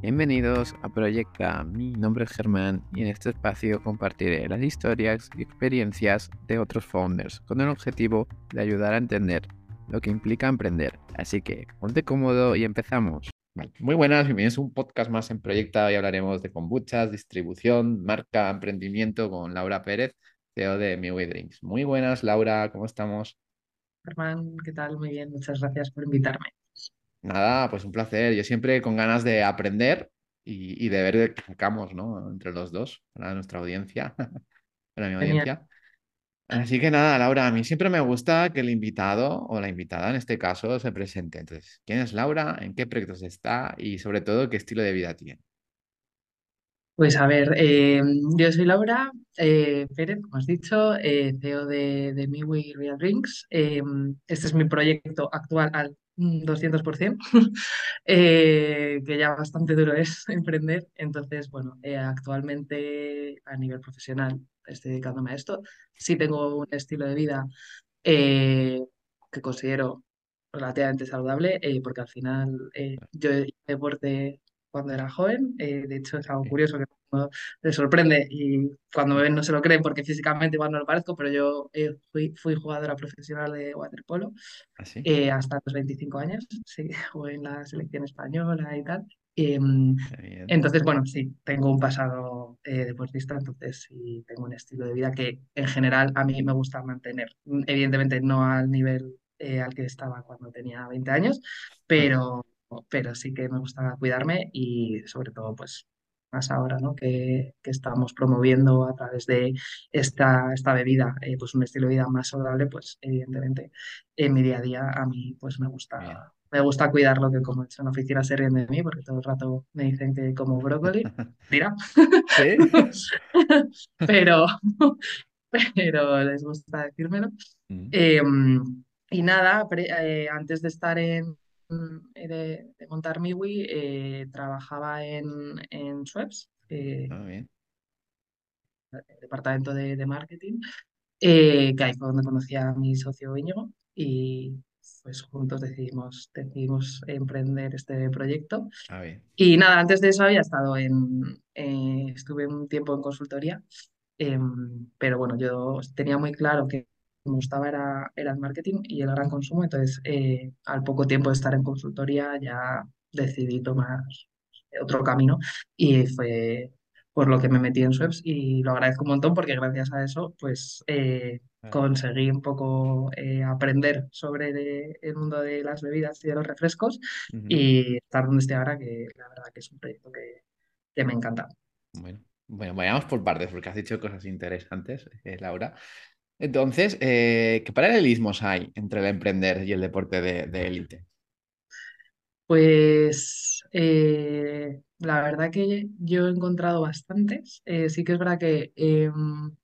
Bienvenidos a Proyecta. Mi nombre es Germán y en este espacio compartiré las historias y experiencias de otros founders con el objetivo de ayudar a entender lo que implica emprender. Así que ponte cómodo y empezamos. Muy buenas, bienvenidos a un podcast más en Proyecta. Hoy hablaremos de kombuchas, distribución, marca, emprendimiento con Laura Pérez, CEO de Mi Drinks. Muy buenas, Laura, ¿cómo estamos? Germán, ¿qué tal? Muy bien, muchas gracias por invitarme. Nada, pues un placer. Yo siempre con ganas de aprender y, de ver qué sacamos, ¿no? Entre los dos, para nuestra audiencia, para mi audiencia. Así que nada, Laura, a mí siempre me gusta que el invitado o la invitada en este caso se presente. Entonces, ¿quién es Laura? ¿En qué proyectos está? Y sobre todo, ¿qué estilo de vida tiene? Pues a ver, eh, yo soy Laura eh, Pérez, como has dicho, eh, CEO de, de Miwi Real Drinks. este es mi proyecto actual al 200%, que ya bastante duro es emprender. Entonces, bueno, actualmente a nivel profesional estoy dedicándome a esto. Sí tengo un estilo de vida que considero relativamente saludable, porque al final yo deporte cuando era joven. Eh, de hecho, es algo curioso que me sorprende y cuando me ven no se lo creen porque físicamente igual no lo parezco, pero yo eh, fui, fui, jugadora profesional de waterpolo ¿Ah, eh, hasta los 25 años. Sí, jugué en la selección española y tal. Em, entonces, bueno, sí, tengo un pasado deportista, entonces sí tengo un estilo de vida que en general a mí me gusta mantener. Evidentemente no al nivel al que estaba cuando tenía 20 años, pero pero sí que me gusta cuidarme y sobre todo pues más ahora ¿no? que, que estamos promoviendo a través de esta, esta bebida eh, pues un estilo de vida más saludable pues evidentemente en mi día a día a mí pues me gusta me gusta cuidarlo que como he hecho en la oficina se ríen de mí porque todo el rato me dicen que como brócoli tira pero pero les gusta decírmelo mm. em, y nada eh, antes de estar en eh, de, montar Miwi, eh, trabajaba en, en Schweppes, eh, ah, el departamento de, marketing, que ahí fue donde conocí a mi socio Íñigo y pues juntos decidimos, decidimos emprender este proyecto. Ah, y nada, antes de eso había estado en, estuve un tiempo en consultoría, em, pero bueno, yo tenía muy claro que me gustaba era, era el marketing y el gran consumo, entonces eh, al poco tiempo de estar en consultoría ya decidí tomar otro camino y fue por lo que me metí en Sweps y lo agradezco un montón porque gracias a eso pues eh, conseguí un poco eh, aprender sobre el mundo de las bebidas y de los refrescos y estar donde estoy ahora que la verdad que es un proyecto que, que me encanta. Bueno, bueno, vayamos por partes porque has dicho cosas interesantes, Laura. Entonces, eh, ¿qué paralelismos hay entre el emprender y el deporte de élite? pues eh, la verdad que yo he encontrado bastantes. Eh, sí que es verdad que em,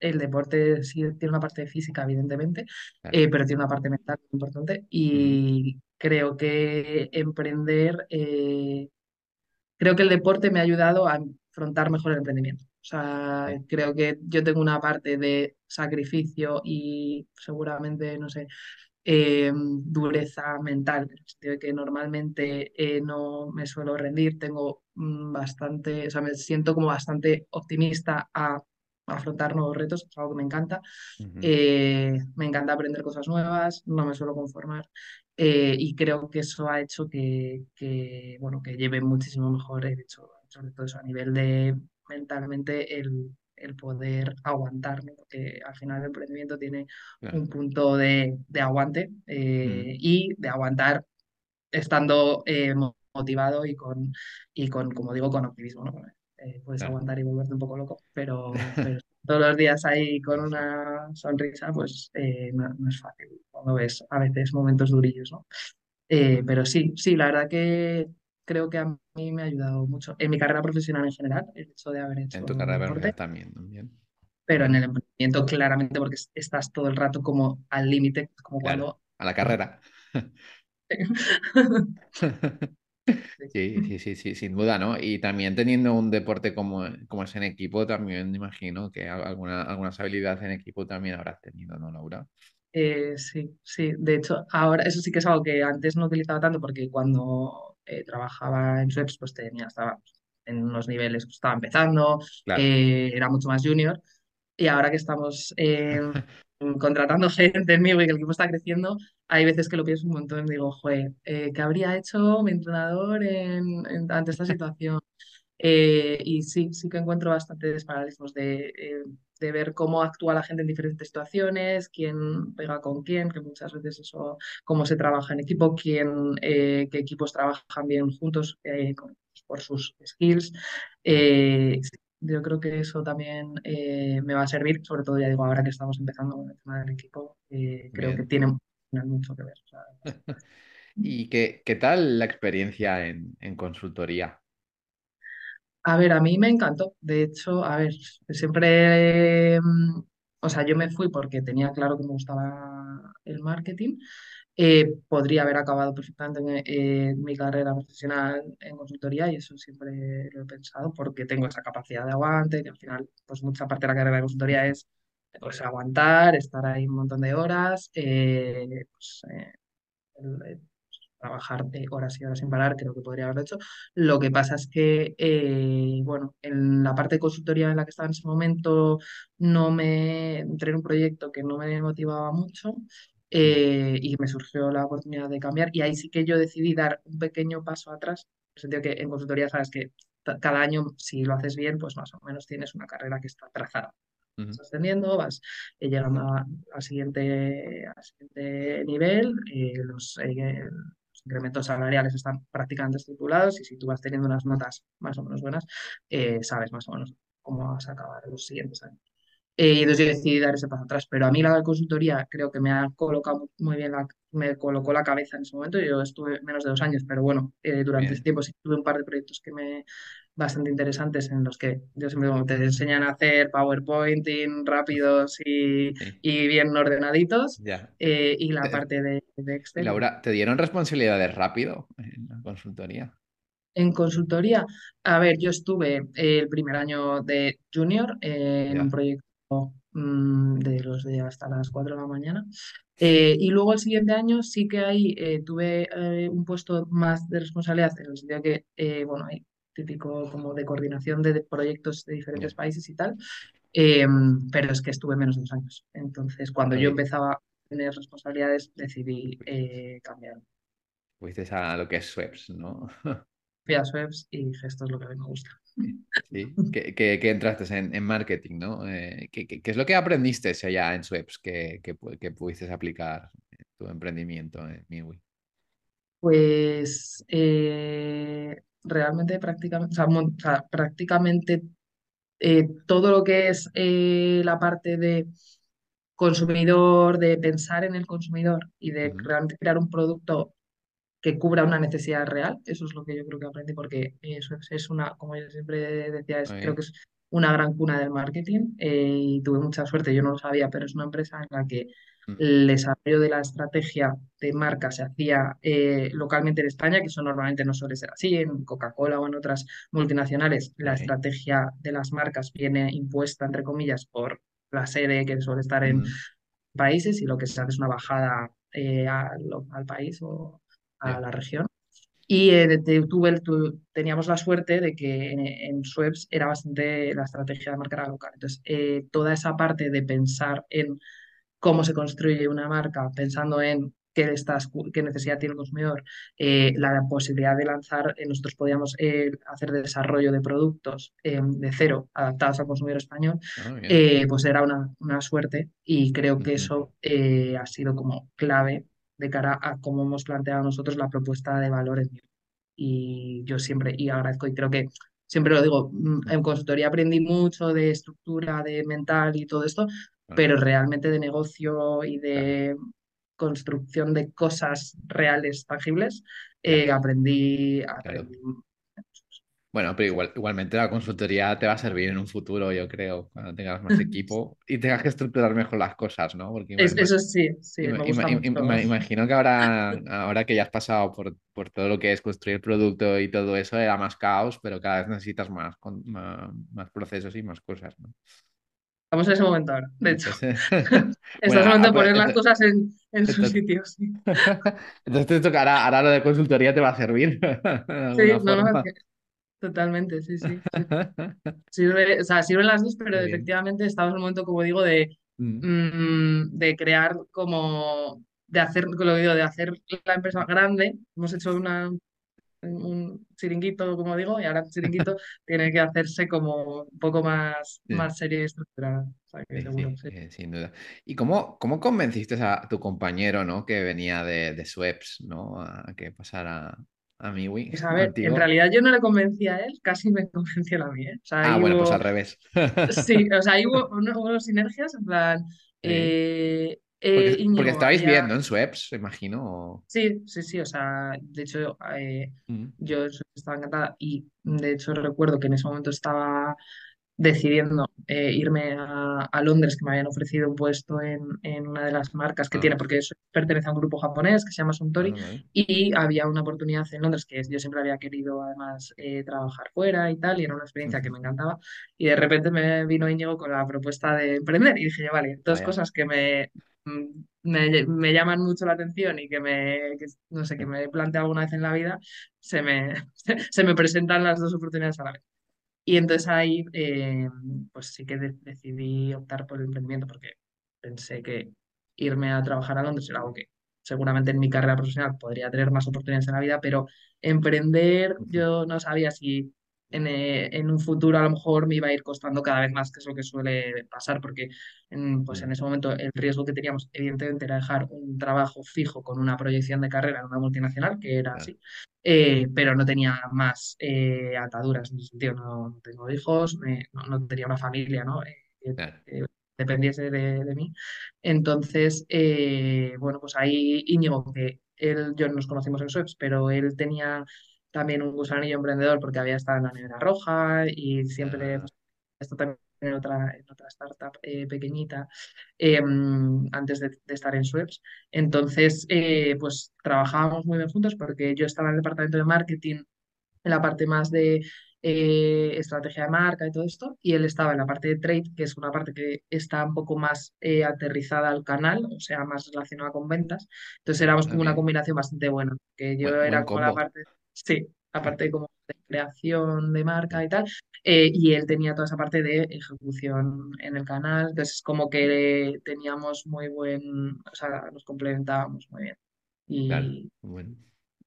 el deporte sí tiene una parte física, evidentemente, pero tiene una parte mental muy importante. Y creo que emprender, creo que el deporte me ha ayudado a afrontar mejor el emprendimiento. O sea, creo que yo tengo una parte de sacrificio y seguramente, no sé, eh, dureza mental, en el sentido de que normalmente eh, no me suelo rendir, tengo mm, bastante, o sea, me siento como bastante optimista a, afrontar nuevos retos, es algo que me encanta. Eh, me encanta aprender cosas nuevas, no me suelo conformar. y creo que eso ha hecho que, que, bueno, que lleve muchísimo mejor, el hecho, sobre todo eso a nivel de mentalmente el, el poder aguantar, porque al final el emprendimiento tiene un punto de, aguante eh, y de aguantar estando eh, motivado y con, y con, como digo, con optimismo. Eh, puedes aguantar y volverte un poco loco, pero, todos los días ahí con una sonrisa, pues no, no, es fácil cuando ves a veces momentos durillos, ¿no? pero sí, sí, la verdad que creo que a mí me ha ayudado mucho. En mi carrera profesional en general, el hecho de haber hecho. En tu carrera profesional también, también. Pero en el emprendimiento, claramente, porque estás todo el rato como al límite, como cuando. A la carrera. Sí, sí, sí, sí, sin duda, ¿no? Y también teniendo un deporte como, como es en equipo, también me imagino que alguna, algunas habilidades en equipo también habrás tenido, ¿no, Laura? Eh, sí, sí. De hecho, ahora eso sí que es algo que antes no utilizaba tanto porque cuando eh, trabajaba en Sweps, pues tenía, estaba en unos niveles, pues, estaba empezando, Claro. eh, era mucho más junior. Y ahora que estamos eh, contratando gente en mí y que el equipo está creciendo, hay veces que lo pienso un montón y digo, joder, ¿qué habría hecho mi entrenador en, en- ante esta situación? Eh, y sí, sí que encuentro bastantes paralelismos de, eh, de ver cómo actúa la gente en diferentes situaciones, quién pega con quién, que muchas veces eso, cómo se trabaja en equipo, quién, eh, qué equipos trabajan bien juntos con- por sus skills. Yo creo que eso también me va a servir, sobre todo ya digo, ahora que estamos empezando con el tema del equipo, creo que tiene mucho que ver. ¿Y qué, qué tal la experiencia en, en consultoría? A ver, a mí me encantó. De hecho, a ver, siempre, mm, o sea, yo me fui porque tenía claro que me gustaba el marketing. Eh, podría haber acabado perfectamente en- eh, mi carrera profesional en consultoría y eso siempre lo he pensado porque tengo esa capacidad de aguante, que al final, pues mucha parte de la carrera de consultoría es pues aguantar, estar ahí un montón de horas, eh, pues, trabajar eh, horas y horas sin parar, creo que podría haberlo hecho. Lo que pasa es que, eh, bueno, en la parte de consultoría en la que estaba en ese momento, no me entré en un proyecto que no me motivaba mucho. Eh, y me surgió la oportunidad de cambiar y ahí sí que yo decidí dar un pequeño paso atrás, en el sentido que en consultoría sabes que cada año si lo haces bien, pues más o menos tienes una carrera que está trazada. ujú, Vas ascendiendo, vas eh, llegando a- al siguiente, al siguiente nivel, eh, los, eh, los incrementos salariales están prácticamente estipulados y si tú vas teniendo unas notas más o menos buenas, eh, sabes más o menos cómo vas a acabar los siguientes años. Eh, y entonces yo decidí dar ese paso atrás, pero a mí la consultoría creo que me ha colocado muy bien, la, me colocó la cabeza en ese momento. Yo estuve menos de dos años, pero bueno, eh, durante ese Bien. tiempo sí tuve un par de proyectos que me bastante interesantes en los que yo siempre te enseñan a hacer PowerPointing rápidos y, Sí, y bien ordenaditos, ya. eh, y la Eh, parte de, de Excel. Laura, ¿te dieron responsabilidades rápido en la consultoría? en consultoría, a ver, yo estuve el primer año de junior en un proyecto mm, de los de hasta las 4 de la mañana. Eh, y luego el siguiente año sí que ahí eh, tuve eh, un puesto más de responsabilidad, en el sentido que, bueno, hay típico como de coordinación de, de proyectos de diferentes países y tal, eh, pero es que estuve menos de dos años. Entonces, cuando yo empezaba a tener responsabilidades, decidí eh, cambiar. fuiste a lo que es Sweps, ¿no? Fui a Sweps y dije, esto es lo que a mí me gusta. Sí, que, que, que entraste en, en marketing, ¿no? Eh, ¿qué, es lo que aprendiste allá en Sweps que, que, que pudiste aplicar en tu emprendimiento en Miwi? Pues eh, realmente prácticamente, o sea, mon- o sea, prácticamente eh, todo lo que es eh, la parte de consumidor, de pensar en el consumidor y de realmente crear un producto que cubra una necesidad real. Eso es lo que yo creo que aprendí porque eso es, es una, como yo siempre decía, es, creo que es una gran cuna del marketing eh, y tuve mucha suerte, yo no lo sabía, pero es una empresa en la que el desarrollo de la estrategia de marca se hacía eh, localmente en España, que eso normalmente no suele ser así, en Coca-Cola o en otras multinacionales, la estrategia de las marcas viene impuesta, entre comillas, por la sede que suele estar en Ujú, países y lo que se hace es una bajada eh, al, al país o a la región. Y eh, de- tuve tu- teníamos la suerte de que en, en Schweppes era bastante la estrategia de marca local. Entonces, eh, toda esa parte de pensar en cómo se construye una marca, pensando en qué, estás, qué necesidad tiene el consumidor, eh, la posibilidad de lanzar, eh, nosotros podíamos eh, hacer desarrollo de productos eh, de cero adaptados al consumidor español, Ah, pues era una, una suerte y creo que Ujú, eso ha sido como clave de cara a cómo hemos planteado nosotros la propuesta de valor en y yo siempre, y agradezco, y creo que siempre lo digo, mm, en consultoría aprendí mucho de estructura, de mental y todo esto, pero realmente de negocio y de construcción de cosas reales, tangibles, eh, aprendí, aprendí. Bueno, pero igual, igualmente la consultoría te va a servir en un futuro, yo creo, cuando tengas más equipo y tengas que estructurar mejor las cosas, ¿no? Porque ima- Es- ima- eso sí, sí, ima- me gusta ima- imagino que ahora, ahora que ya has pasado por, por todo lo que es construir producto y todo eso, era más caos, pero cada vez necesitas más, con- más, más procesos y más cosas, ¿no? Estamos en ese momento ahora, de hecho. Entonces, bueno, Estás en el ah, momento de pues, poner las cosas en, en su ento- sitio, sí. entonces te tocará, ahora lo de consultoría te va a servir Sí, no, no, totalmente, sí, sí, sí. Sirve, o sea, sirven las dos, pero bien. efectivamente estamos en un momento, como digo, de, Mm, mm, de crear como, de hacer, lo digo, de hacer la empresa grande. Hemos hecho una, un chiringuito, como digo, y ahora el chiringuito tiene que hacerse como un poco más, sí. más serio y estructurado. O sea, que Sí, seguro, sí, sí. eh, sin duda. ¿Y cómo, cómo convenciste a tu compañero, ¿no? que venía de, de Sweps, ¿no? a que pasara a Miwi Pues a ver, en realidad yo no le convencí a él, casi me convenció a mí, ¿eh? O sea, Ah, bueno, pues al revés. sí, o sea, ahí hubo, uno- hubo sinergias, en plan, eh, eh, Porque, porque estabais había ¿no? En Sweps, imagino. o- Sí, sí, sí, o sea, de hecho, eh, Mm, yo estaba encantada y de hecho recuerdo que en ese momento estaba decidiendo eh, irme a, a Londres, que me habían ofrecido un puesto en, en una de las marcas que Ah, tiene, porque eso pertenece a un grupo japonés que se llama ah, Suntory, vale. y había una oportunidad en Londres que yo siempre había querido además eh, trabajar fuera y tal, y era una experiencia que me encantaba, y de repente me vino Íñigo con la propuesta de emprender, y dije yo, vale, dos cosas que me... Me, me llaman mucho la atención y que me, que, no sé, que me he planteado alguna vez en la vida, se me, se me presentan las dos oportunidades a la vez. Y entonces ahí, eh, pues sí que de- decidí optar por el emprendimiento porque pensé que irme a trabajar a Londres era algo que seguramente en mi carrera profesional podría tener más oportunidades en la vida, pero emprender yo no sabía si en, eh, en un futuro a lo mejor me iba a ir costando cada vez más, que es lo que suele pasar, porque en, pues en ese momento el riesgo que teníamos evidentemente era dejar un trabajo fijo con una proyección de carrera en una multinacional, que era así eh, pero no tenía más eh, ataduras en ese sentido. No, no tengo hijos, me- no, no tenía una familia, ¿no? Eh, dependiese de, de mí. Entonces, eh, bueno, pues ahí Íñigo, que él, yo nos conocimos en Sweps, pero él tenía también un gusanillo emprendedor porque había estado en la Nevera Roja y siempre, Ah, pues, esto también en otra, en otra startup eh, pequeñita, eh, antes de, de estar en Sweps. Entonces, eh, pues trabajábamos muy bien juntos porque yo estaba en el departamento de marketing, en la parte más de eh, estrategia de marca y todo esto, y él estaba en la parte de trade, que es una parte que está un poco más eh, aterrizada al canal, o sea, más relacionada con ventas. Entonces éramos ah, como una combinación bastante buena, que yo Buen, buen era como la parte, sí, la parte de como de creación de marca y tal, eh, y él tenía toda esa parte de ejecución en el canal, entonces como que teníamos muy buen, o sea, nos complementábamos muy bien. claro. Y Bueno,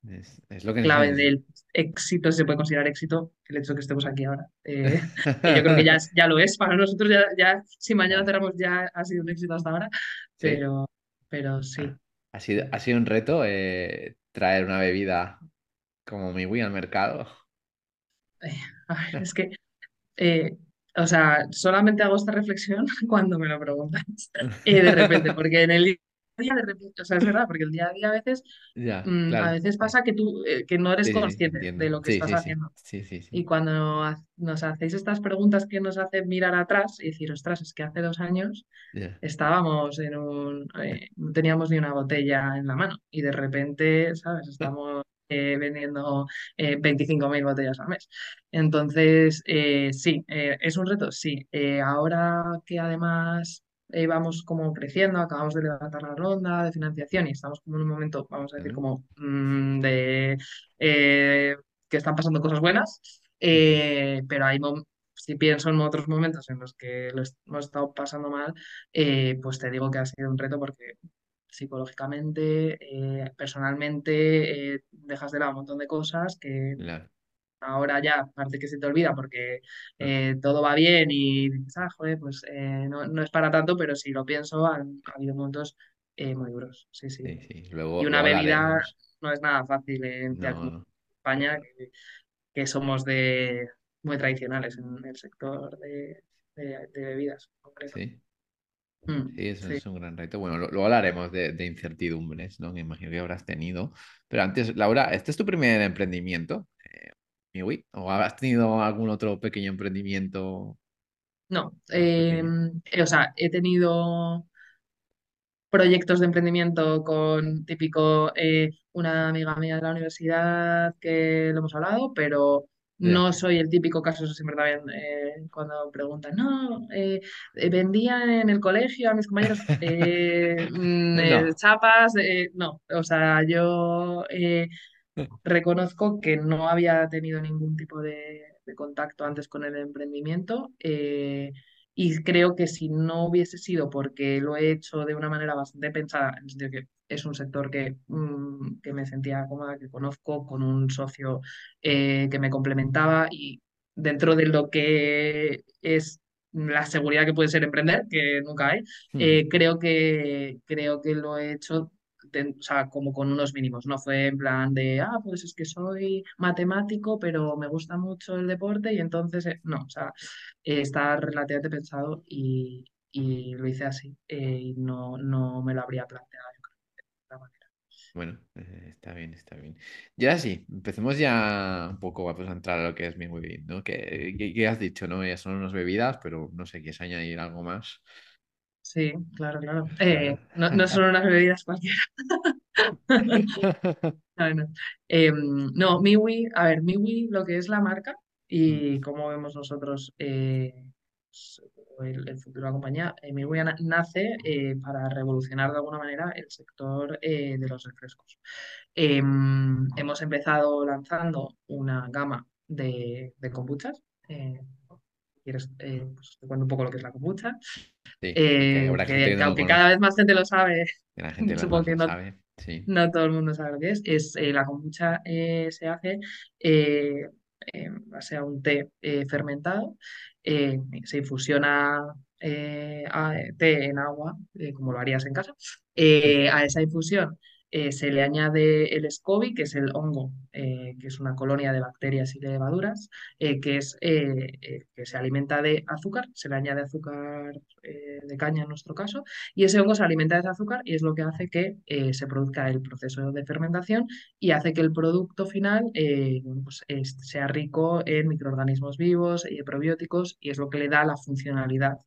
es, es lo que clave del éxito, se puede considerar éxito, el hecho de que estemos aquí ahora. Eh, que yo creo que ya, ya lo es para nosotros, ya, ya si mañana cerramos ya ha sido un éxito hasta ahora, Sí. pero, pero sí. ha sido, ha sido un reto eh, traer una bebida como mi Wii al mercado. Eh, a ver, es que, eh, o sea, solamente hago esta reflexión cuando me lo preguntas, eh, de repente, porque en el día a día, de repente, o sea, es verdad, porque el día a día a veces, Ya, mm, a veces pasa que tú, eh, que no eres sí, consciente entiendo. de lo que Sí, estás sí, sí. haciendo. Sí, sí, Y cuando ha- nos hacéis estas preguntas que nos hacen mirar atrás y decir, ostras, es que hace dos años estábamos en un, no teníamos ni una botella en la mano y de repente, ¿sabes? Estamos eh, vendiendo eh, 25.000 botellas al mes. Entonces, eh, sí, eh, ¿es un reto? Sí. Eh, ahora que además vamos como creciendo, acabamos de levantar la ronda de financiación y estamos como en un momento, vamos a decir, como mm, de que están pasando cosas buenas, pero hay si pienso en otros momentos en los que lo hemos estado pasando mal, eh, pues te digo que ha sido un reto porque psicológicamente, eh, personalmente, eh, dejas de lado un montón de cosas que Claro. ahora ya parece que se te olvida porque eh, todo va bien y dices, ah, joder, pues eh, no, no es para tanto, pero si lo pienso, han, ha habido momentos eh, muy duros, sí, sí. Sí, sí. Y una luego bebida no es nada fácil en No. España, que, que somos de muy tradicionales en el sector de, de- de bebidas en concreto. Sí. Mm, Sí, eso sí. es un gran reto. Bueno, luego hablaremos de, de incertidumbres, ¿no? Que imagino que habrás tenido. Pero antes, Laura, ¿este es tu primer emprendimiento? Eh, Miwi? ¿O has tenido algún otro pequeño emprendimiento No, eh, pequeño? eh, o sea, he tenido proyectos de emprendimiento con típico, eh, una amiga mía de la universidad que lo hemos hablado, pero No soy el típico caso, eso siempre también eh, cuando preguntan, no, eh, eh, vendía en el colegio a mis compañeros eh, mm, No. chapas, no, o sea, yo reconozco que no había tenido ningún tipo de, de contacto antes con el emprendimiento y creo que si no hubiese sido porque lo he hecho de una manera bastante pensada, en el sentido que es un sector que, mm, que me sentía cómoda, que conozco, con un socio eh, que me complementaba y dentro de lo que es la seguridad que puede ser emprender, que nunca hay, Mm, eh, creo que, creo que lo he hecho o sea, como con unos mínimos, no fue en plan de, ah, pues es que soy matemático, pero me gusta mucho el deporte y entonces, eh, no, o sea, eh, está relativamente pensado y, y lo hice así eh, y no, no me lo habría planteado, yo creo, de otra manera. Bueno, eh, está bien, está bien. Y ahora sí, empecemos ya un poco pues, a entrar a lo que es mi Webin, ¿no? Que, que, que has dicho, ¿no? Ya son unas bebidas, pero no sé, ¿quieres añadir algo más? Sí, claro, claro. Eh, no, no son unas bebidas cualquiera. No, no. Em, no, Miwi, a ver, Miwi, lo que es la marca Mm, y cómo vemos nosotros eh, pues, el, el futuro de la compañía, eh, Miwi na- nace eh, para revolucionar de alguna manera el sector de los refrescos. Em, hemos empezado lanzando una gama de, de kombuchas. ¿Quieres, eh, pues, te cuento un poco lo que es la kombucha? Sí, que Eh, que, que que aunque cada vez más gente lo sabe, la gente supongo que no sabe. Sí, no todo el mundo sabe lo que es. Es eh, la kombucha eh, se hace base a un té fermentado. se infusiona a- té en agua, como lo harías en casa. A esa infusión eh, se le añade el SCOBY, que es el hongo, eh, que es una colonia de bacterias y levaduras, eh, que es que se alimenta de azúcar. Se le añade azúcar de caña en nuestro caso y ese hongo se alimenta de azúcar y es lo que hace que se produzca el proceso de fermentación y hace que el producto final pues, es- sea rico en microorganismos vivos y probióticos y es lo que le da la funcionalidad.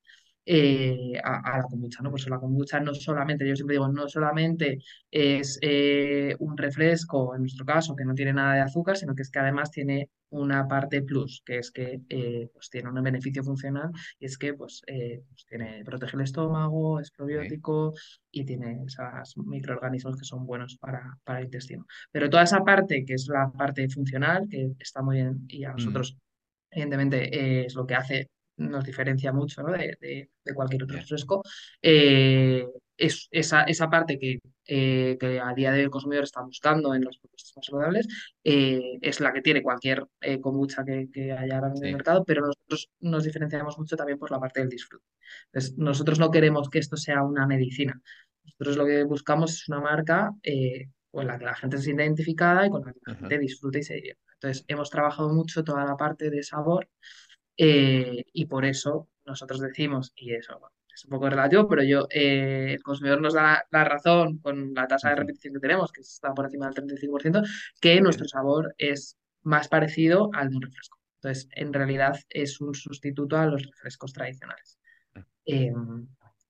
Eh, a, a la kombucha, ¿no? Pues la kombucha no solamente, yo siempre digo, no solamente es eh, un refresco, en nuestro caso, que no tiene nada de azúcar, sino que es que además tiene una parte plus, que es que eh, pues tiene un beneficio funcional y es que pues, pues tiene, protege el estómago, es probiótico y tiene esos microorganismos que son buenos para, para el intestino. Pero toda esa parte, que es la parte funcional, que está muy bien y a Mm, nosotros, evidentemente, es lo que hace, nos diferencia mucho ¿no? de, de- de cualquier otro ya, refresco, eh, es esa, esa parte que, eh, que a día de hoy el consumidor está buscando en las propuestas más saludables, eh, es la que tiene cualquier eh, kombucha que, que haya ahora en el sí, mercado, pero nosotros nos diferenciamos mucho también por la parte del disfrute. Entonces, nosotros no queremos que esto sea una medicina. Nosotros lo que buscamos es una marca eh, con la que la gente se sienta identificada y con la que la ajá, gente disfrute y se divierta. Entonces, hemos trabajado mucho toda la parte de sabor eh, y por eso nosotros decimos, y eso bueno, es un poco relativo, pero yo, eh, el consumidor nos da la razón con la tasa de repetición que tenemos, que está por encima del 35%, que nuestro sabor es más parecido al de un refresco. Entonces, en realidad es un sustituto a los refrescos tradicionales. Eh,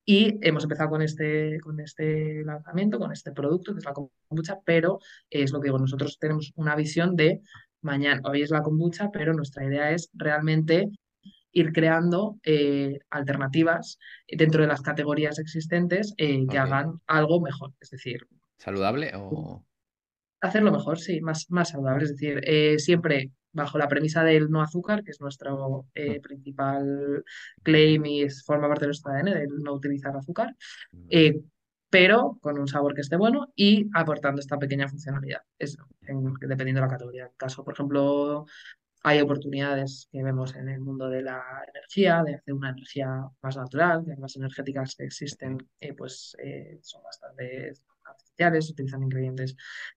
y hemos empezado con este, con este lanzamiento, con este producto, que es la kombucha, pero es lo que digo, nosotros tenemos una visión de mañana, hoy es la kombucha, pero nuestra idea es realmente ir creando eh, alternativas dentro de las categorías existentes eh, que hagan algo mejor. Es decir, ¿Saludable o...? hacerlo mejor, sí, más, más saludable. Es decir, eh, siempre bajo la premisa del no azúcar, que es nuestro Mm, eh, principal claim y es- forma parte de nuestro ADN, del no utilizar azúcar, eh, pero con un sabor que esté bueno y aportando esta pequeña funcionalidad. En- dependiendo de la categoría. En el caso, por ejemplo, hay oportunidades que vemos en el mundo de la energía, de hacer una energía más natural, que las energéticas que existen eh, pues, eh, son bastante artificiales, utilizan ingredientes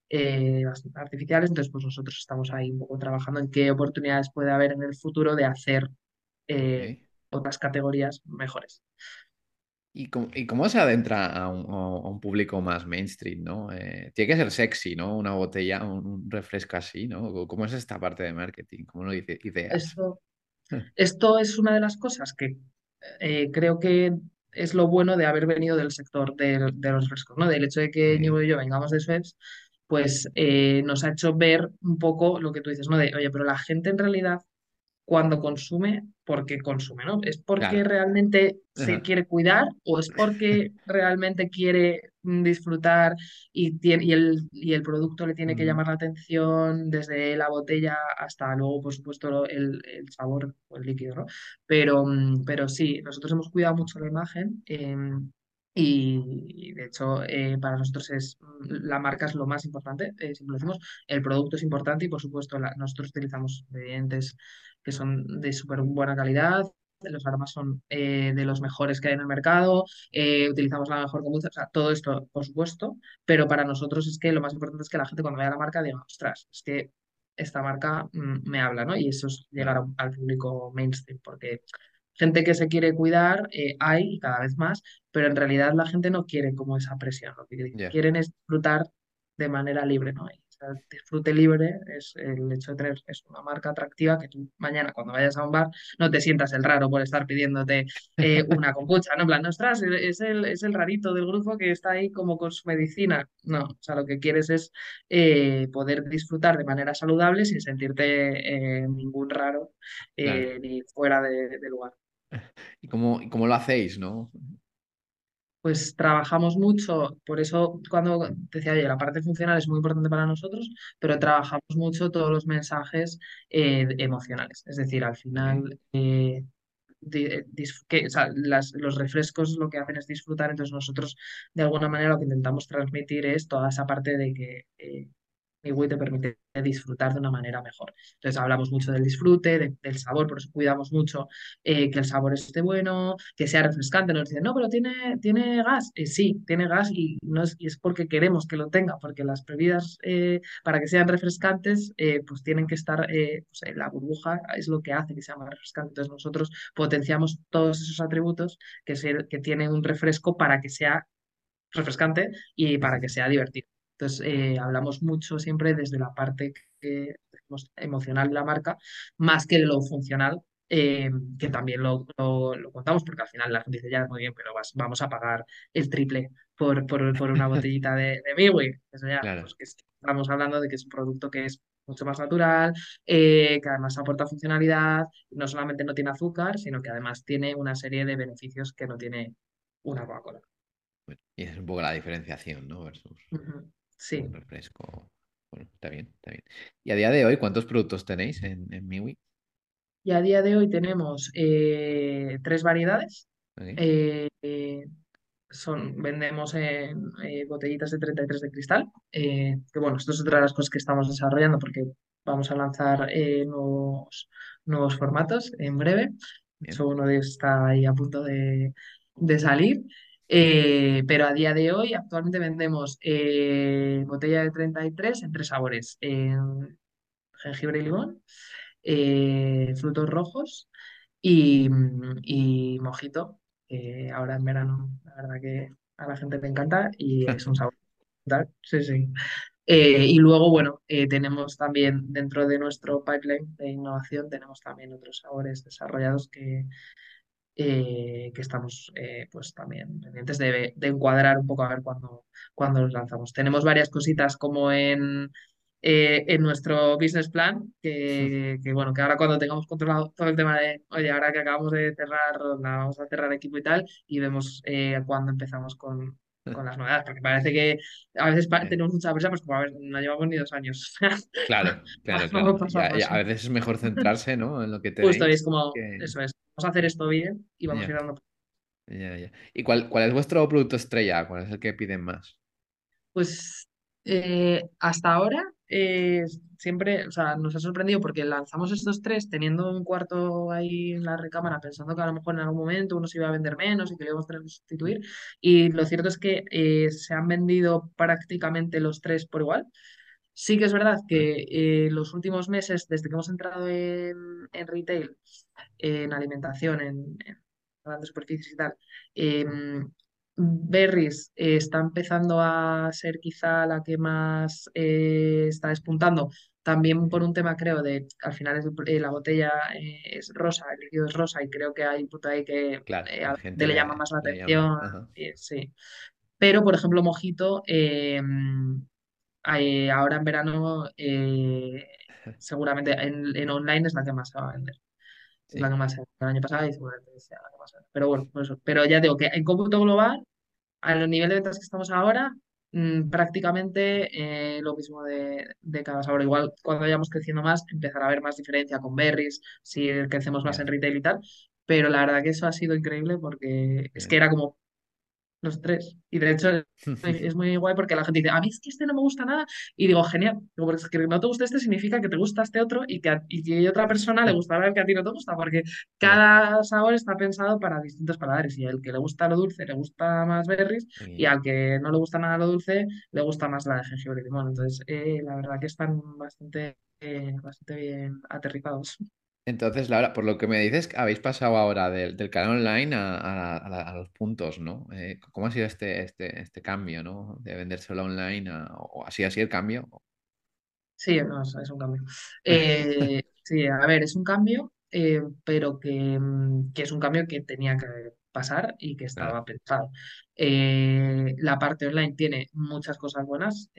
eh, bastante artificiales, entonces pues nosotros estamos ahí un poco trabajando en qué oportunidades puede haber en el futuro de hacer otras categorías mejores. ¿Y cómo, y se adentra a un, a un público más mainstream, ¿no? Eh, tiene que ser sexy, ¿no? Una botella, un, un refresco así, ¿no? ¿Cómo es esta parte de marketing? ¿Cómo lo dice? Ideas. Esto, esto es una de las cosas que eh, creo que es lo bueno de haber venido del sector del- de, los frescos, ¿no? Del hecho de que Ñigo y yo vengamos de Suez pues eh, nos ha hecho ver un poco lo que tú dices, ¿no? De, oye, pero la gente en realidad cuando consume, ¿por qué consume, ¿no? ¿Es porque Claro. realmente se Ajá. quiere cuidar o es porque realmente quiere mm, disfrutar y, tiene, y, el, y el producto le tiene que Mm, llamar la atención desde la botella hasta luego, por supuesto, el, el sabor o el líquido, ¿no? Pero, mm, pero sí, nosotros hemos cuidado mucho la imagen. y, y, de hecho, eh, para nosotros es mm, la marca es lo más importante, eh, siempre lo decimos, el producto es importante y por supuesto la- nosotros utilizamos ingredientes que son de súper buena calidad, los aromas son eh, de los mejores que hay en el mercado, eh, utilizamos la mejor kombucha, o sea, todo esto, por supuesto, pero para nosotros es que lo más importante es que la gente cuando vea la marca diga, ostras, es que esta marca mm, me habla, ¿no? Y eso es llegar al público mainstream, porque gente que se quiere cuidar eh, hay cada vez más, pero en realidad la gente no quiere como esa presión, lo que quieren es disfrutar de manera libre, ¿no? Y, sea, el disfrute libre es el hecho de tener es una marca atractiva que tú mañana cuando vayas a un bar no te sientas el raro por estar pidiéndote eh, una kombucha, ¿no? En plan, ostras, es el, es el rarito del grupo que está ahí como con su medicina. No, o sea, lo que quieres es eh, poder disfrutar de manera saludable sin sentirte eh, ningún raro claro. eh, ni fuera de, de lugar. ¿Y cómo, y cómo lo hacéis, no? Pues trabajamos mucho, por eso cuando decía, oye, la parte funcional es muy importante para nosotros, pero trabajamos mucho todos los mensajes eh, emocionales. Es decir, al final, eh, di- eh, dis- que, o sea, las- los refrescos lo que hacen es disfrutar, entonces nosotros de alguna manera lo que intentamos transmitir es toda esa parte de que eh, mi Wii te permite disfrutar de una manera mejor. Entonces hablamos mucho del disfrute, de- del sabor, por eso cuidamos mucho eh, que el sabor esté bueno, que sea refrescante. Nos dicen, no, pero tiene, tiene gas. Eh, sí, tiene gas y, no es, y es porque queremos que lo tenga, porque las bebidas eh, para que sean refrescantes, eh, pues tienen que estar, eh, pues, la burbuja es lo que hace que sea más refrescante. Entonces nosotros potenciamos todos esos atributos que, se, que tiene un refresco para que sea refrescante y para que sea divertido. Entonces, eh, hablamos mucho siempre desde la parte que, emocional de la marca, más que lo funcional, eh, que también lo, lo- lo contamos, porque al final la gente dice, ya, muy bien, pero vas- vamos a pagar el triple por, por, por una botellita de, de Miwi. Eso ya, Claro. pues que estamos hablando de que es un producto que es mucho más natural, eh, que además aporta funcionalidad, no solamente no tiene azúcar, sino que además tiene una serie de beneficios que no tiene una Coca-Cola. Bueno, y esa es un poco la diferenciación, ¿no? Versus Sí, refresco. Bueno, está bien, está bien. Y a día de hoy, ¿cuántos productos tenéis en, en Miwi? y a día de hoy tenemos eh, tres variedades. Eh, son, vendemos en eh, botellitas de 33 de cristal, que bueno, esto es otra de las cosas que estamos desarrollando porque vamos a lanzar nuevos, nuevos formatos en breve. Bien. hecho, uno de ellos está ahí a punto de, de salir. Eh, pero a día de hoy actualmente vendemos eh, botella de 33 en tres sabores, en jengibre y limón, eh, frutos rojos y, y mojito, ahora en verano la verdad que a la gente le encanta y es un sabor. Sí, sí. Y luego, bueno, tenemos también dentro de nuestro pipeline de innovación, tenemos también otros sabores desarrollados que, eh, que estamos eh, pues también pendientes de, de encuadrar un poco a ver cuándo, cuándo los lanzamos. Tenemos varias cositas como en, eh, en nuestro business plan, que, que, bueno, que ahora cuando tengamos controlado todo el tema de, oye, ahora que acabamos de cerrar ronda, vamos a cerrar equipo y tal, y vemos eh, cuándo empezamos con, con las novedades, porque parece que a veces tenemos mucha prisa, pues como a ver, no llevamos ni dos años. Claro, claro, claro. A Ya, ya, a paso. veces es mejor centrarse, ¿no? En lo que Justo, y es como, que... eso es, vamos a hacer esto bien y vamos a ir dando. ¿Y cuál, cuál es vuestro producto estrella? ¿Cuál es el que piden más? Pues eh, hasta ahora eh, siempre, o sea, nos ha sorprendido porque lanzamos estos tres teniendo un cuarto ahí en la recámara, pensando que a lo mejor en algún momento uno se iba a vender menos y que le íbamos a tener que sustituir. Y lo cierto es que eh, se han vendido prácticamente los tres por igual. Sí que es verdad que eh, los últimos meses, desde que hemos entrado en, en retail, en alimentación, en, en grandes superficies y tal, em, Berries eh, está empezando a ser quizá la que más eh, está despuntando, también por un tema creo de, al final es, eh, la botella es rosa, el líquido es rosa y creo que hay un punto ahí que Claro, a la gente le llama más la llama. atención, sí. Pero, por ejemplo, Mojito, eh, ahora en verano eh, seguramente en, en online es la que más se va a vender. Es la que más se el año pasado y seguramente sea la que más se. Pero bueno, por eso. Pero ya digo que en cómputo global, a los nivel de ventas que estamos ahora, mm, prácticamente eh, lo mismo de, de cada sabor. Igual cuando vayamos creciendo más, empezará a haber más diferencia con berries, si crecemos más en retail y tal. Pero la verdad que eso ha sido increíble porque es que era como los tres. Y de hecho es muy guay porque la gente dice, a mí es que este no me gusta nada. Y digo, genial. Digo, porque es que no te gusta este significa que te gusta este otro y que a, y que a otra persona le gustará el que a ti no te gusta. Porque cada sabor está pensado para distintos paladares. Y al que le gusta lo dulce le gusta más berries. Y Y al que no le gusta nada lo dulce le gusta más la de jengibre y limón. Entonces, eh, la verdad que están bastante, eh, bastante bien aterrizados. Entonces, Laura, por lo que me dices, habéis pasado ahora del, del canal online a, los puntos, ¿no? Eh, ¿cómo ha sido este, este, este cambio, ¿no? De vender solo online a, o así así el cambio. Sí, no, es, un cambio. Eh, sí, a ver, es un cambio, eh, pero que, mm, que es un cambio que tenía que pasar y que Claro, estaba pensado. La parte online tiene muchas cosas buenas,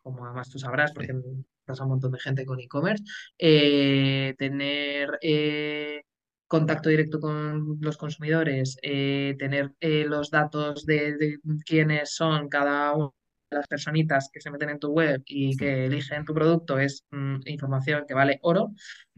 como además tú sabrás, porque sí, pasa un montón de gente con e-commerce. Eh, tener eh, contacto directo con los consumidores, eh, tener los datos de, de quiénes son cada uno las personitas que se meten en tu web y que eligen tu producto es mm, información que vale oro.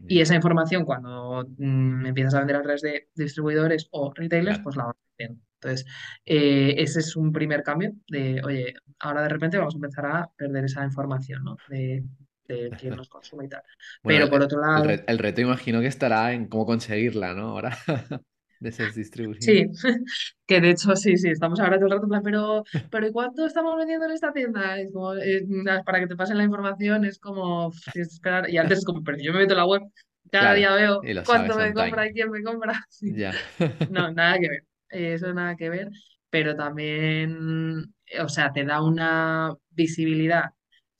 Y esa información, cuando mm, empiezas a vender a través de distribuidores o retailers, pues la vas vendiendo. Entonces, eh, ese es un primer cambio de, oye, ahora de repente vamos a empezar a perder esa información, ¿no? De, de quién nos consume y tal. Bueno, Pero por otro el lado, re- el reto imagino que estará en cómo conseguirla, ¿no? Ahora, de esas distribuciones. Sí, que de hecho sí, sí, estamos ahora todo el rato en plan, pero, pero ¿y cuánto estamos vendiendo en esta tienda? Es como, eh, para que te pasen la información es como que esperar. Y antes es como, pero si yo me meto en la web, cada Claro, día veo cuánto me compra time. y quién me compra. Sí. Ya. No, nada que ver. Eso nada que ver, pero también, o sea, te da una visibilidad.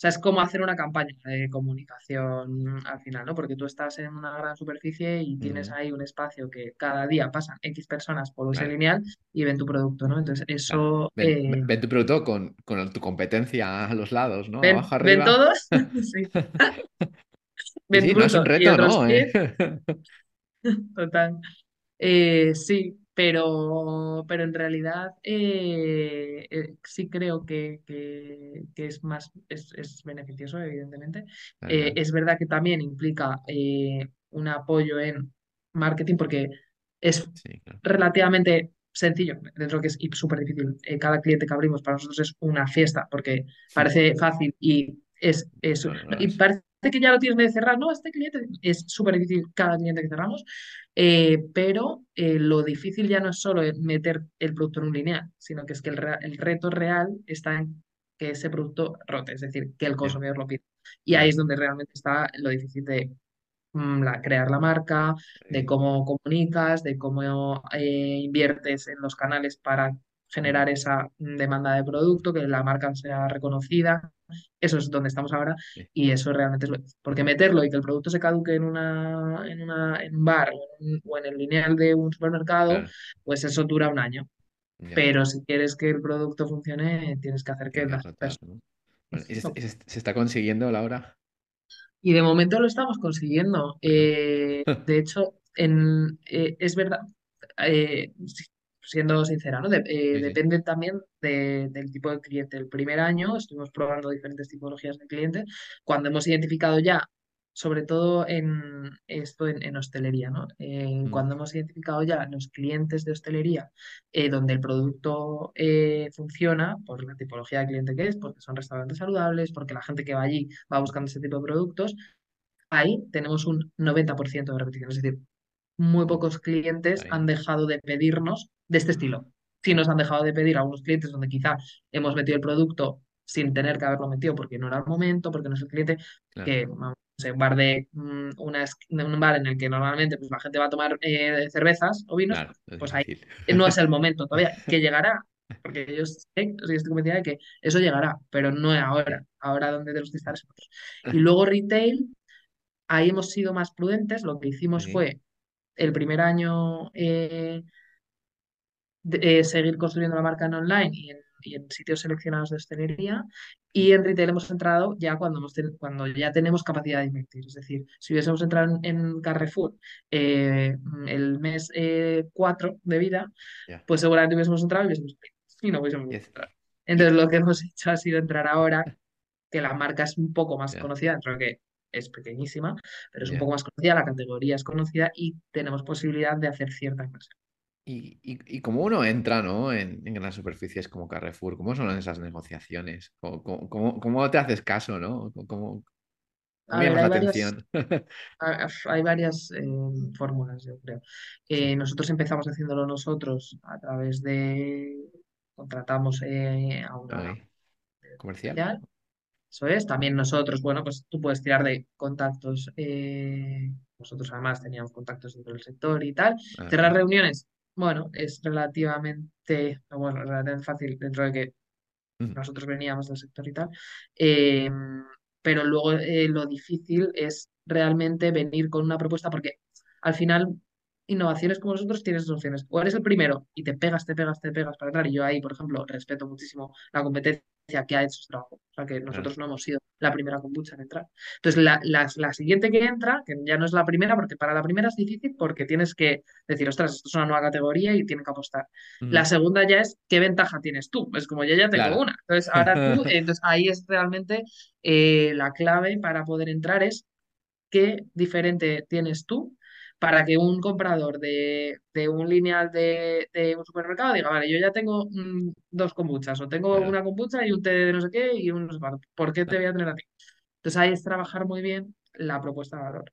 Sea, es como hacer una campaña de comunicación al final, ¿no? Porque tú estás en una gran superficie y tienes ahí un espacio que cada día pasan X personas por ese lineal y ven tu producto, ¿no? Entonces, eso, Ven, eh, ven tu producto con, con tu competencia a los lados, ¿no? ven, Abajo, ven arriba. todos, sí, Sí, ven sí, no es un reto, ¿no? Eh, 100, total. Eh, sí, pero, pero en realidad eh, eh, sí creo que, que- que es más, es, es beneficioso, evidentemente. Claro, Eh, es verdad que también implica eh, un apoyo en marketing porque es Sí, claro. relativamente sencillo, dentro que es súper difícil. Cada cliente que abrimos para nosotros es una fiesta porque parece fácil y es, es- No, no, no y parece que ya lo tienes de cerrar, ¿no? Este cliente es súper difícil cada cliente que cerramos. Eh, pero eh, lo difícil ya no es solo meter el producto en un lineal, sino que es que el, rea- el reto real está en que ese producto rote, es decir, que el consumidor lo pida. Y ahí es donde realmente está lo difícil de mm, la, crear la marca, de cómo comunicas, de cómo eh, inviertes en los canales para generar esa demanda de producto, que la marca sea reconocida. Eso es donde estamos ahora sí, y eso realmente es lo... Porque meterlo y que el producto se caduque en una, en una, en un bar o en, un- o en el lineal de un supermercado, claro. pues eso dura un año. Ya. Pero si quieres que el producto funcione, tienes que hacer que las rotar, personas... ¿no? Bueno, ¿y se, está consiguiendo, Laura? Y de momento lo estamos consiguiendo. Eh, de hecho, en, eh, es verdad, eh, siendo sincera, ¿no? De- eh, Sí, sí. depende también de- del tipo de cliente. El primer año estuvimos probando diferentes tipologías de clientes. Cuando hemos identificado ya, sobre todo en esto en, en hostelería, ¿no? Eh, Mm, cuando hemos identificado ya los clientes de hostelería eh, donde el producto eh, funciona por la tipología de cliente que es, porque son restaurantes saludables, porque la gente que va allí va buscando ese tipo de productos, ahí tenemos un 90% de repetición. Es decir, muy pocos clientes han dejado de pedirnos de este estilo. Sí nos han dejado de pedir algunos clientes donde quizá hemos metido el producto sin tener que haberlo metido porque no era el momento, porque no es el cliente, Claro, que no sé, un bar de mm, una, un bar en el que normalmente pues, la gente va a tomar eh, cervezas o vinos, claro, pues, es ahí difícil. no es el momento todavía, que llegará, porque yo sé, estoy convencida de que eso llegará, pero no ahora, ahora donde tenemos que estar. Y luego retail, ahí hemos sido más prudentes, lo que hicimos Sí, fue el primer año eh, de- eh, seguir construyendo la marca en online y en, y en sitios seleccionados de hostelería. Y en retail hemos entrado ya cuando, hemos ten- cuando ya tenemos capacidad de invertir. Es decir, si hubiésemos entrado en, en Carrefour eh, el mes eh, 4 de vida, pues seguramente hubiésemos entrado y hubiésemos y no hubiésemos y- Entonces lo que hemos hecho ha sido entrar ahora, que la marca es un poco más conocida, dentro de que es pequeñísima, pero es un poco más conocida, la categoría es conocida y tenemos posibilidad de hacer cierta inversión. Y, y, y como uno entra, ¿no? En, en grandes superficies como Carrefour, ¿cómo son esas negociaciones? ¿Cómo, cómo, te haces caso, ¿no? ¿Cómo, ver, hay varias, hay varias eh, fórmulas, yo creo. Eh, nosotros empezamos haciéndolo nosotros a través de, contratamos eh, a una. ¿Comercial? Eso es, también nosotros, bueno, pues tú puedes tirar de contactos. eh, nosotros además teníamos contactos dentro del sector y tal. Ah, Cerrar reuniones, bueno, es relativamente, bueno, relativamente fácil dentro de que Mm, nosotros veníamos del sector y tal. Eh, pero luego eh, lo difícil es realmente venir con una propuesta porque al final innovaciones como nosotros tienes dos opciones. O eres el primero y te pegas, te pegas, te pegas para entrar. Y yo ahí, por ejemplo, respeto muchísimo la competencia que ha hecho su trabajo. O sea, que nosotros no hemos sido la primera kombucha en entrar. Entonces, la, la, la siguiente que entra, que ya no es la primera, porque para la primera es difícil porque tienes que decir, ostras, esto es una nueva categoría y tienen que apostar. La segunda ya es qué ventaja tienes tú. Es como yo ya tengo Claro. una. Entonces, ahora tú, entonces ahí es realmente eh, la clave para poder entrar es qué diferente tienes tú para que un comprador de, de un lineal de, de un supermercado diga, vale, yo ya tengo mm, dos kombuchas o tengo Claro. una kombucha y un té de no sé qué y un no sé cuánto. ¿Por qué te voy a tener a ti? Entonces ahí es trabajar muy bien la propuesta de valor.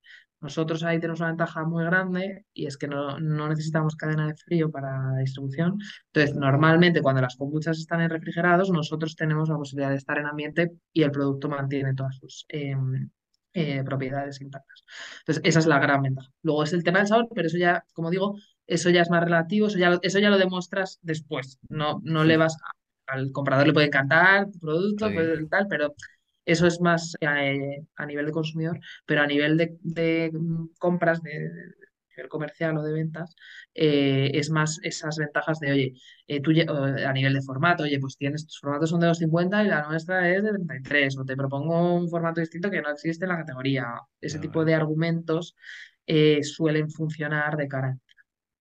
Nosotros ahí tenemos una ventaja muy grande y es que no, no necesitamos cadena de frío para la distribución. Entonces, normalmente cuando las kombuchas están en refrigerados, nosotros tenemos la posibilidad de estar en ambiente y el producto mantiene todas sus em, eh, propiedades intactas. Entonces, esa es la gran ventaja. Luego es el tema del sabor, pero eso ya, como digo, eso ya es más relativo, eso ya lo, eso ya lo demuestras después. No, no le vas a- al comprador le puede encantar tu producto, pues, tal, pero eso es más eh, a nivel de consumidor, pero a nivel de, de, mm, compras, de nivel comercial o de ventas, eh, es más esas ventajas de, oye, eh, tú o a nivel de formato, oye, pues tienes, tus formatos son de 250 y la nuestra es de 33, o te propongo un formato distinto que no existe en la categoría. Ese Ah, tipo de argumentos eh, suelen funcionar de cara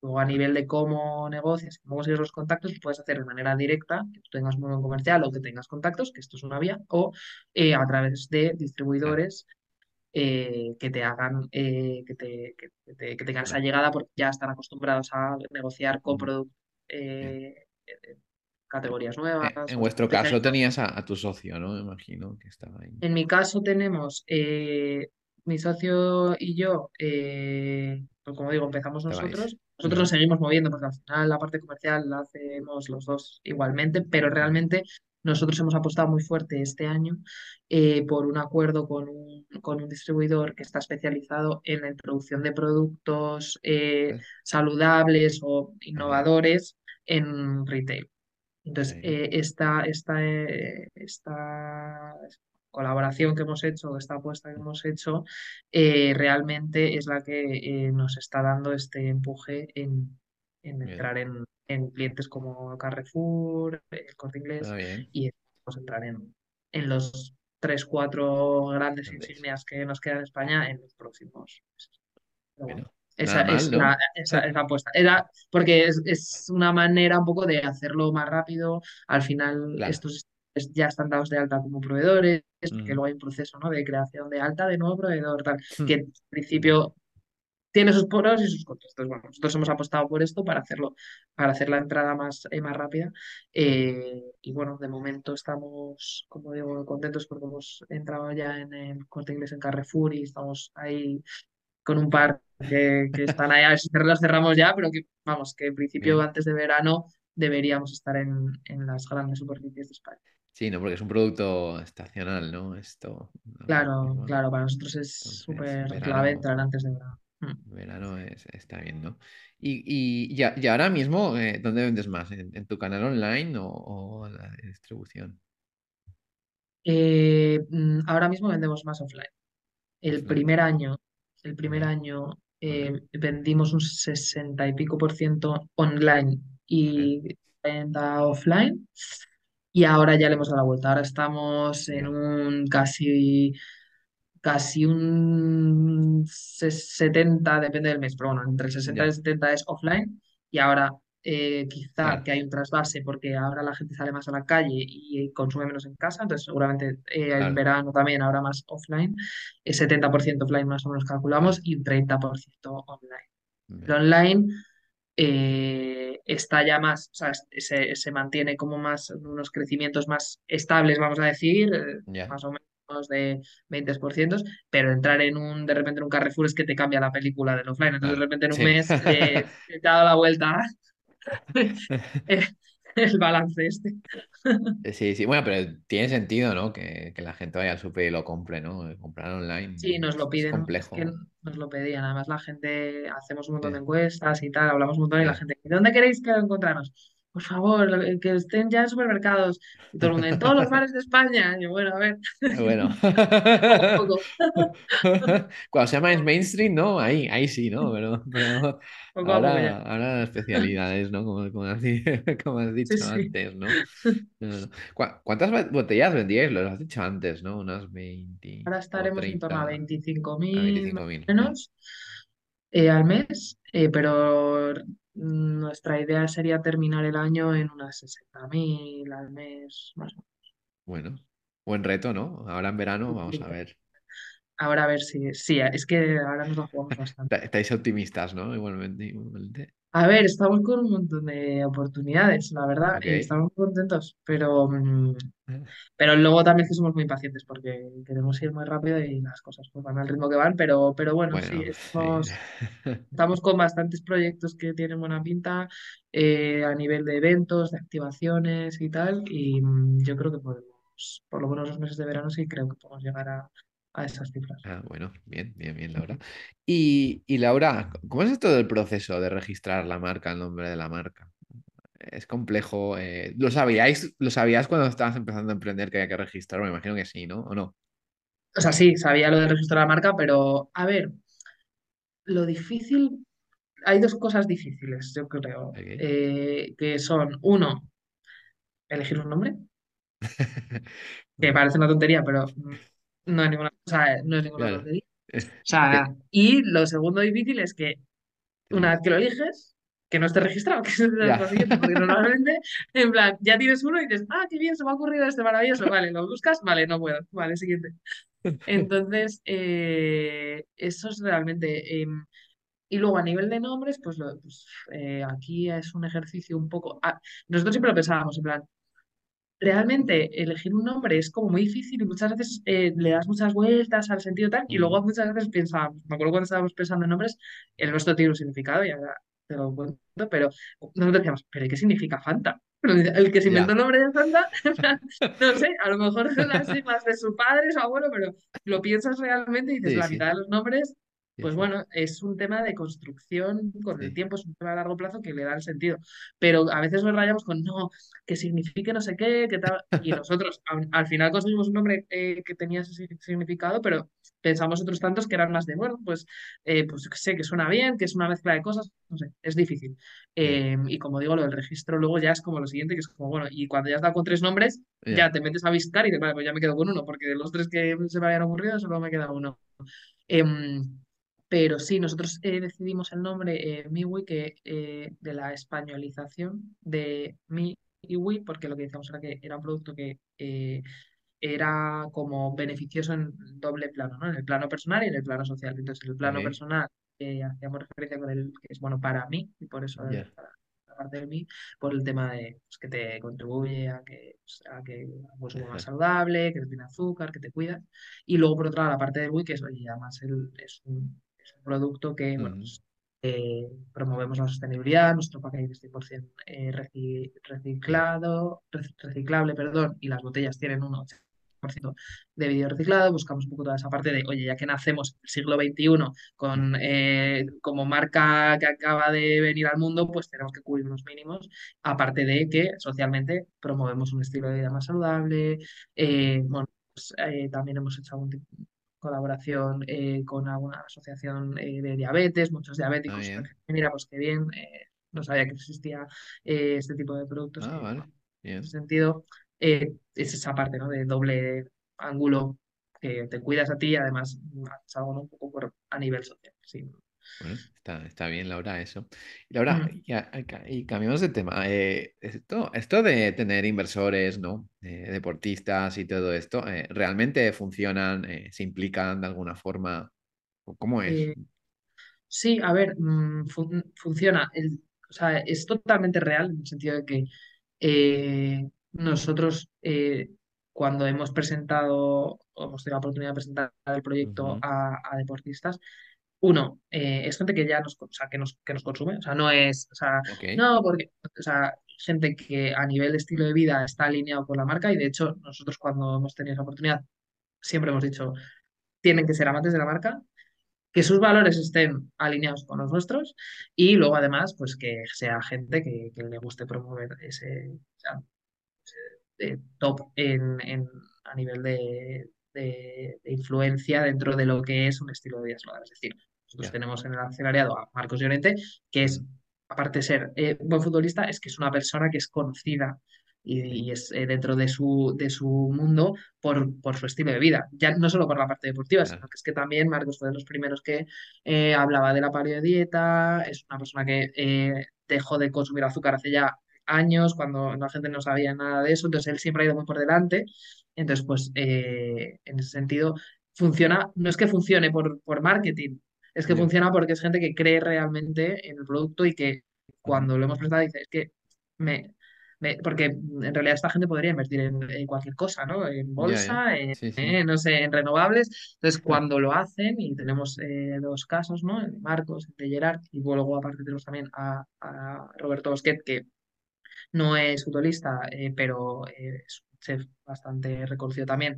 Luego, a nivel de cómo negocias, cómo consigues los contactos, lo puedes hacer de manera directa, que tú tengas muy buen comercial o que tengas contactos, que esto es una vía, o eh, a través de distribuidores eh, que te hagan, eh, que te, que, te- que tengan esa llegada porque ya están acostumbrados a negociar con productos, Bien. eh, eh, categorías nuevas En vuestro caso tenías a, a tu socio, ¿no? Me imagino que estaba ahí. En mi caso tenemos mi socio y yo, eh, pues como digo, empezamos nosotros. Nosotros Ujú, nos seguimos moviendo porque al final la parte comercial la hacemos los dos igualmente, pero ujú, realmente nosotros hemos apostado muy fuerte este año eh, por un acuerdo con un, con un distribuidor que está especializado en la introducción de productos eh, saludables o innovadores en retail. Entonces, eh, esta, esta, eh, esta colaboración que hemos hecho, esta apuesta que hemos hecho, realmente es la que nos está dando este empuje en, en entrar en, en clientes como Carrefour, El Corte Ah, Inglés, bien. y vamos a entrar en, en los tres, cuatro grandes Entendéis. insignias que nos quedan en España en los próximos meses. Bueno, Bueno, esa mal, es ¿no? la, esa es la apuesta. Era porque es, es una manera un poco de hacerlo más rápido. Al final, Claro. estos es- ya están dados de alta como proveedores, porque Ujú. luego hay un proceso, ¿no? de creación de alta de nuevo proveedor, tal, que en principio tiene sus pros y sus contras. Entonces, bueno, nosotros hemos apostado por esto para hacerlo, para hacer la entrada más, eh, más rápida. Eh, y bueno, de momento estamos, como digo, contentos porque hemos entrado ya en el Corte Inglés en Carrefour y estamos ahí con un par que, que están ahí, a ver si los cerramos ya, pero que vamos, que en principio Bien. antes de verano deberíamos estar en, en las grandes superficies de España. Sí, no, porque es un producto estacional, ¿no? Esto Claro, claro, para nosotros es súper clave entrar antes de verano. Mm. verano es, está bien, ¿no? Y, y, y ahora mismo, eh, ¿dónde vendes más? ¿En, en tu canal online o, o la distribución? Eh, mm, ahora mismo vendemos más offline. El Offline. primer año, el primer año eh, vendimos un 60 y pico por ciento online y venta offline. y ahora ya le hemos dado la vuelta. Ahora estamos en un casi, casi un ses- 70, depende del mes, pero bueno, entre el 60 y el ya, 70 es offline y ahora eh, quizá claro, que hay un trasvase porque ahora la gente sale más a la calle y consume menos en casa, entonces seguramente eh, en verano también habrá más offline, eh, 70% offline más o menos calculamos y un 30% online. El Ya, online eh, está ya más, o sea, se, se mantiene como más, unos crecimientos más estables, vamos a decir, eh, más o menos de 20%, pero entrar en un, de repente en un Carrefour es que te cambia la película del offline, entonces de repente en un Sí. mes eh, te ha dado la vuelta el, balance este. Sí, sí, bueno, pero tiene sentido, ¿no? Que, que la gente vaya al súper y lo compre, ¿no? Comprar Sí, online nos lo es piden, es que complejo. nos lo pedían. Además, la gente, hacemos un montón de encuestas y tal, hablamos un montón y la gente, ¿de dónde queréis que lo encontramos? Por favor, lo- que estén ya en supermercados. Y todo el mundo, en todos los bares de España. Y yo, bueno, a ver, Bueno. poco poco, Cuando se llama mainstream, ¿no? Ahí, ahí sí, ¿no? Pero, poco ahora, ahora especialidades, ¿no? Como, como has, como has dicho sí. antes, ¿no? No, no. ¿Cu- ¿Cuántas botellas vendíais? Lo has dicho antes, ¿no? Unas 20 Ahora estaremos en torno a 30 a 25.000 más veinticinco o mil. Ya. menos eh, al mes, eh, pero nuestra idea sería terminar el año en unas 60.000 al mes, más o Bueno, buen reto, ¿no? Ahora en verano vamos a menos. ver. Ahora a ver si, sí, es que ahora nos la jugamos bastante. Está- Estáis optimistas, ¿no? Igualmente, igualmente. A ver, estamos con un montón de oportunidades, la verdad, Ok. eh, estamos muy contentos, pero, mm, pero luego también es que somos muy impacientes porque queremos ir muy rápido y las cosas pues, van al ritmo que van, pero, pero bueno, sí, Bueno, sí. estamos, estamos con bastantes proyectos que tienen buena pinta eh, a nivel de eventos, de activaciones y tal, y mm, yo creo que podemos, por lo menos los meses de verano sí creo que podemos llegar a, a esas cifras. Ah, bueno, bien, bien, bien, Laura. Y, y Laura, ¿cómo es todo el proceso de registrar la marca, el nombre de la marca? Es complejo. eh, ¿Lo sabíais, lo sabías cuando estabas empezando a emprender que había que registrar? Me imagino que sí, ¿no? ¿O no? O sea, sí, sabía lo de la marca, pero a ver, lo difícil, hay dos cosas difíciles, yo creo, eh, que son, uno, elegir un nombre, que parece una tontería, pero mm, no es ninguna, o sea, no es ninguna claro. tontería. O sea, y lo segundo difícil es que una vez que lo eliges, que no esté registrado, que es porque normalmente, en plan, ya tienes uno y dices, ah, qué bien, se me ha ocurrido este maravilloso, vale, lo buscas, vale, no puedo, vale, siguiente. Entonces, eh, eso es realmente... em, Y luego a nivel de nombres, pues, lo- pues, eh, aquí es un ejercicio un poco... ah, nosotros siempre lo pensábamos, en plan, realmente elegir un nombre es como muy difícil y muchas veces eh, le das muchas vueltas al sentido tal y Mm, luego muchas veces pensábamos, me acuerdo cuando estábamos pensando en nombres, el nuestro tiene un significado y ahora te lo cuento, pero nosotros decíamos, ¿pero ¿y qué significa Fanta? El que se inventó el nombre de Fanta, no sé, a lo mejor son las siglas de su padre, su abuelo, pero lo piensas realmente y dices, Sí, la mitad sí. de los nombres pues bueno, es un tema de construcción con el tiempo, es un tema a largo plazo que le da el sentido. Pero a veces nos rayamos con no, que signifique no sé qué, que tal. Y nosotros al, al final conseguimos un nombre eh, que tenía ese sig- significado, pero pensamos otros tantos que eran más de, bueno, pues, eh, pues sé que suena bien, que es una mezcla de cosas, no sé, es difícil. Eh, y como digo, lo del registro luego ya es como lo siguiente, que es como, bueno, y cuando ya has dado con tres nombres, ya Ya. te metes a buscar y dices, vale, pues ya me quedo con uno, porque de los tres que se me habían ocurrido solo me queda uno. Pero sí, nosotros eh, decidimos el nombre eh, Miwi que, eh, de la españolización de Mi y Wi, porque lo que decíamos era que era un producto que eh, era como beneficioso en doble plano, ¿no? En el plano personal y en el plano social. Entonces, en el plano Ok. personal hacíamos referencia con el que es bueno para mí, y por eso Ya. para la parte de mí, por el tema de pues, que te contribuye a que, pues, a que consumo más saludable, que no tiene azúcar, que te cuidas. Y luego, por otro lado, la parte del Wii, que es, oye, además el- es un, un producto que, bueno, pues, eh, promovemos la sostenibilidad, nuestro packaging es 100% eh, reci- reciclado, rec- reciclable, perdón, y las botellas tienen un 80% de vidrio reciclado, buscamos un poco toda esa parte de, oye, ya que nacemos en el siglo XXI con, eh, como marca que acaba de venir al mundo, pues tenemos que cubrir unos mínimos, aparte de que socialmente promovemos un estilo de vida más saludable, eh, bueno, pues, eh, también hemos hecho algún tipo colaboración eh, con alguna asociación eh, de diabetes, muchos Ah, diabéticos, mira, pues qué bien, eh, no sabía que existía eh, este tipo de productos Ah, que, vale. en ese sentido eh, es esa parte, ¿no? De doble ángulo que te cuidas a ti y además es algo ¿no? un poco por, a nivel social. Sí. Bueno, está, está bien, Laura, eso. Laura, ya, ca- y cambiamos de tema. eh, esto, esto de tener inversores, ¿no? Eh, deportistas y todo esto, eh, ¿realmente funcionan? ¿se implican de alguna forma? ¿O ¿Cómo es? Sí, a ver, mm, fun- funciona. El, o sea, es totalmente real en el sentido de que nosotros cuando hemos presentado o hemos tenido la oportunidad de presentar el proyecto a deportistas, uno, eh, es gente que ya nos, o sea, que nos, que nos consume, o sea, no es, o sea, no, porque, o sea, gente que a nivel de estilo de vida está alineado con la marca y de hecho nosotros cuando hemos tenido esa oportunidad siempre hemos dicho, tienen que ser amantes de la marca, que sus valores estén alineados con los nuestros y luego además, pues que sea gente que, que le guste promover ese, o sea, eh, top en, en- a nivel de, de- de influencia dentro de lo que es un estilo de vida. Es decir, nosotros tenemos en el accionariado a Marcos Llorente, que es, aparte de ser eh, buen futbolista, es que es una persona que es conocida y, y es eh, dentro de su, de su mundo por, por su estilo de vida. Ya no solo por la parte deportiva, sino que es que también Marcos fue de los primeros que eh, hablaba de la paleodieta, es una persona que eh, dejó de consumir azúcar hace ya años, cuando la gente no sabía nada de eso, entonces él siempre ha ido muy por delante. Entonces, pues eh, en ese sentido, funciona, no es que funcione por, por marketing, es que funciona porque es gente que cree realmente en el producto y que cuando lo hemos presentado dice, es que me... me- porque en realidad esta gente podría invertir en, en cualquier cosa, ¿no? En bolsa, en, Sí, eh, no sé, en renovables. Entonces, cuando lo hacen, y tenemos eh, dos casos, ¿no? El de Marcos, el de Gerard, y luego aparte tenemos también a, a Roberto Bosquet, que no es futbolista, eh, pero eh, es un chef bastante reconocido también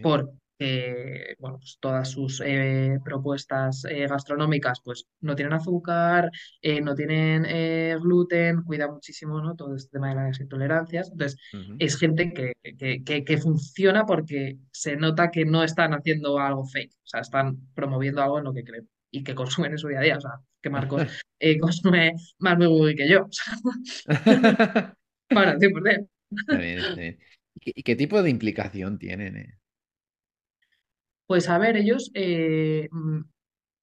por eh, bueno, pues todas sus eh, propuestas eh, gastronómicas pues no tienen azúcar, eh, no tienen eh, gluten, cuida muchísimo, ¿no? todo este tema de las intolerancias. Entonces, es gente que, que, que, que funciona porque se nota que no están haciendo algo fake, o sea, están promoviendo algo en lo que creen y que consumen en su día a día. O sea, que Marcos consume más Bubble que yo. Bueno, 100%. Está bien, está bien. ¿Y qué, y qué tipo de implicación tienen? Eh? Pues a ver, ellos eh,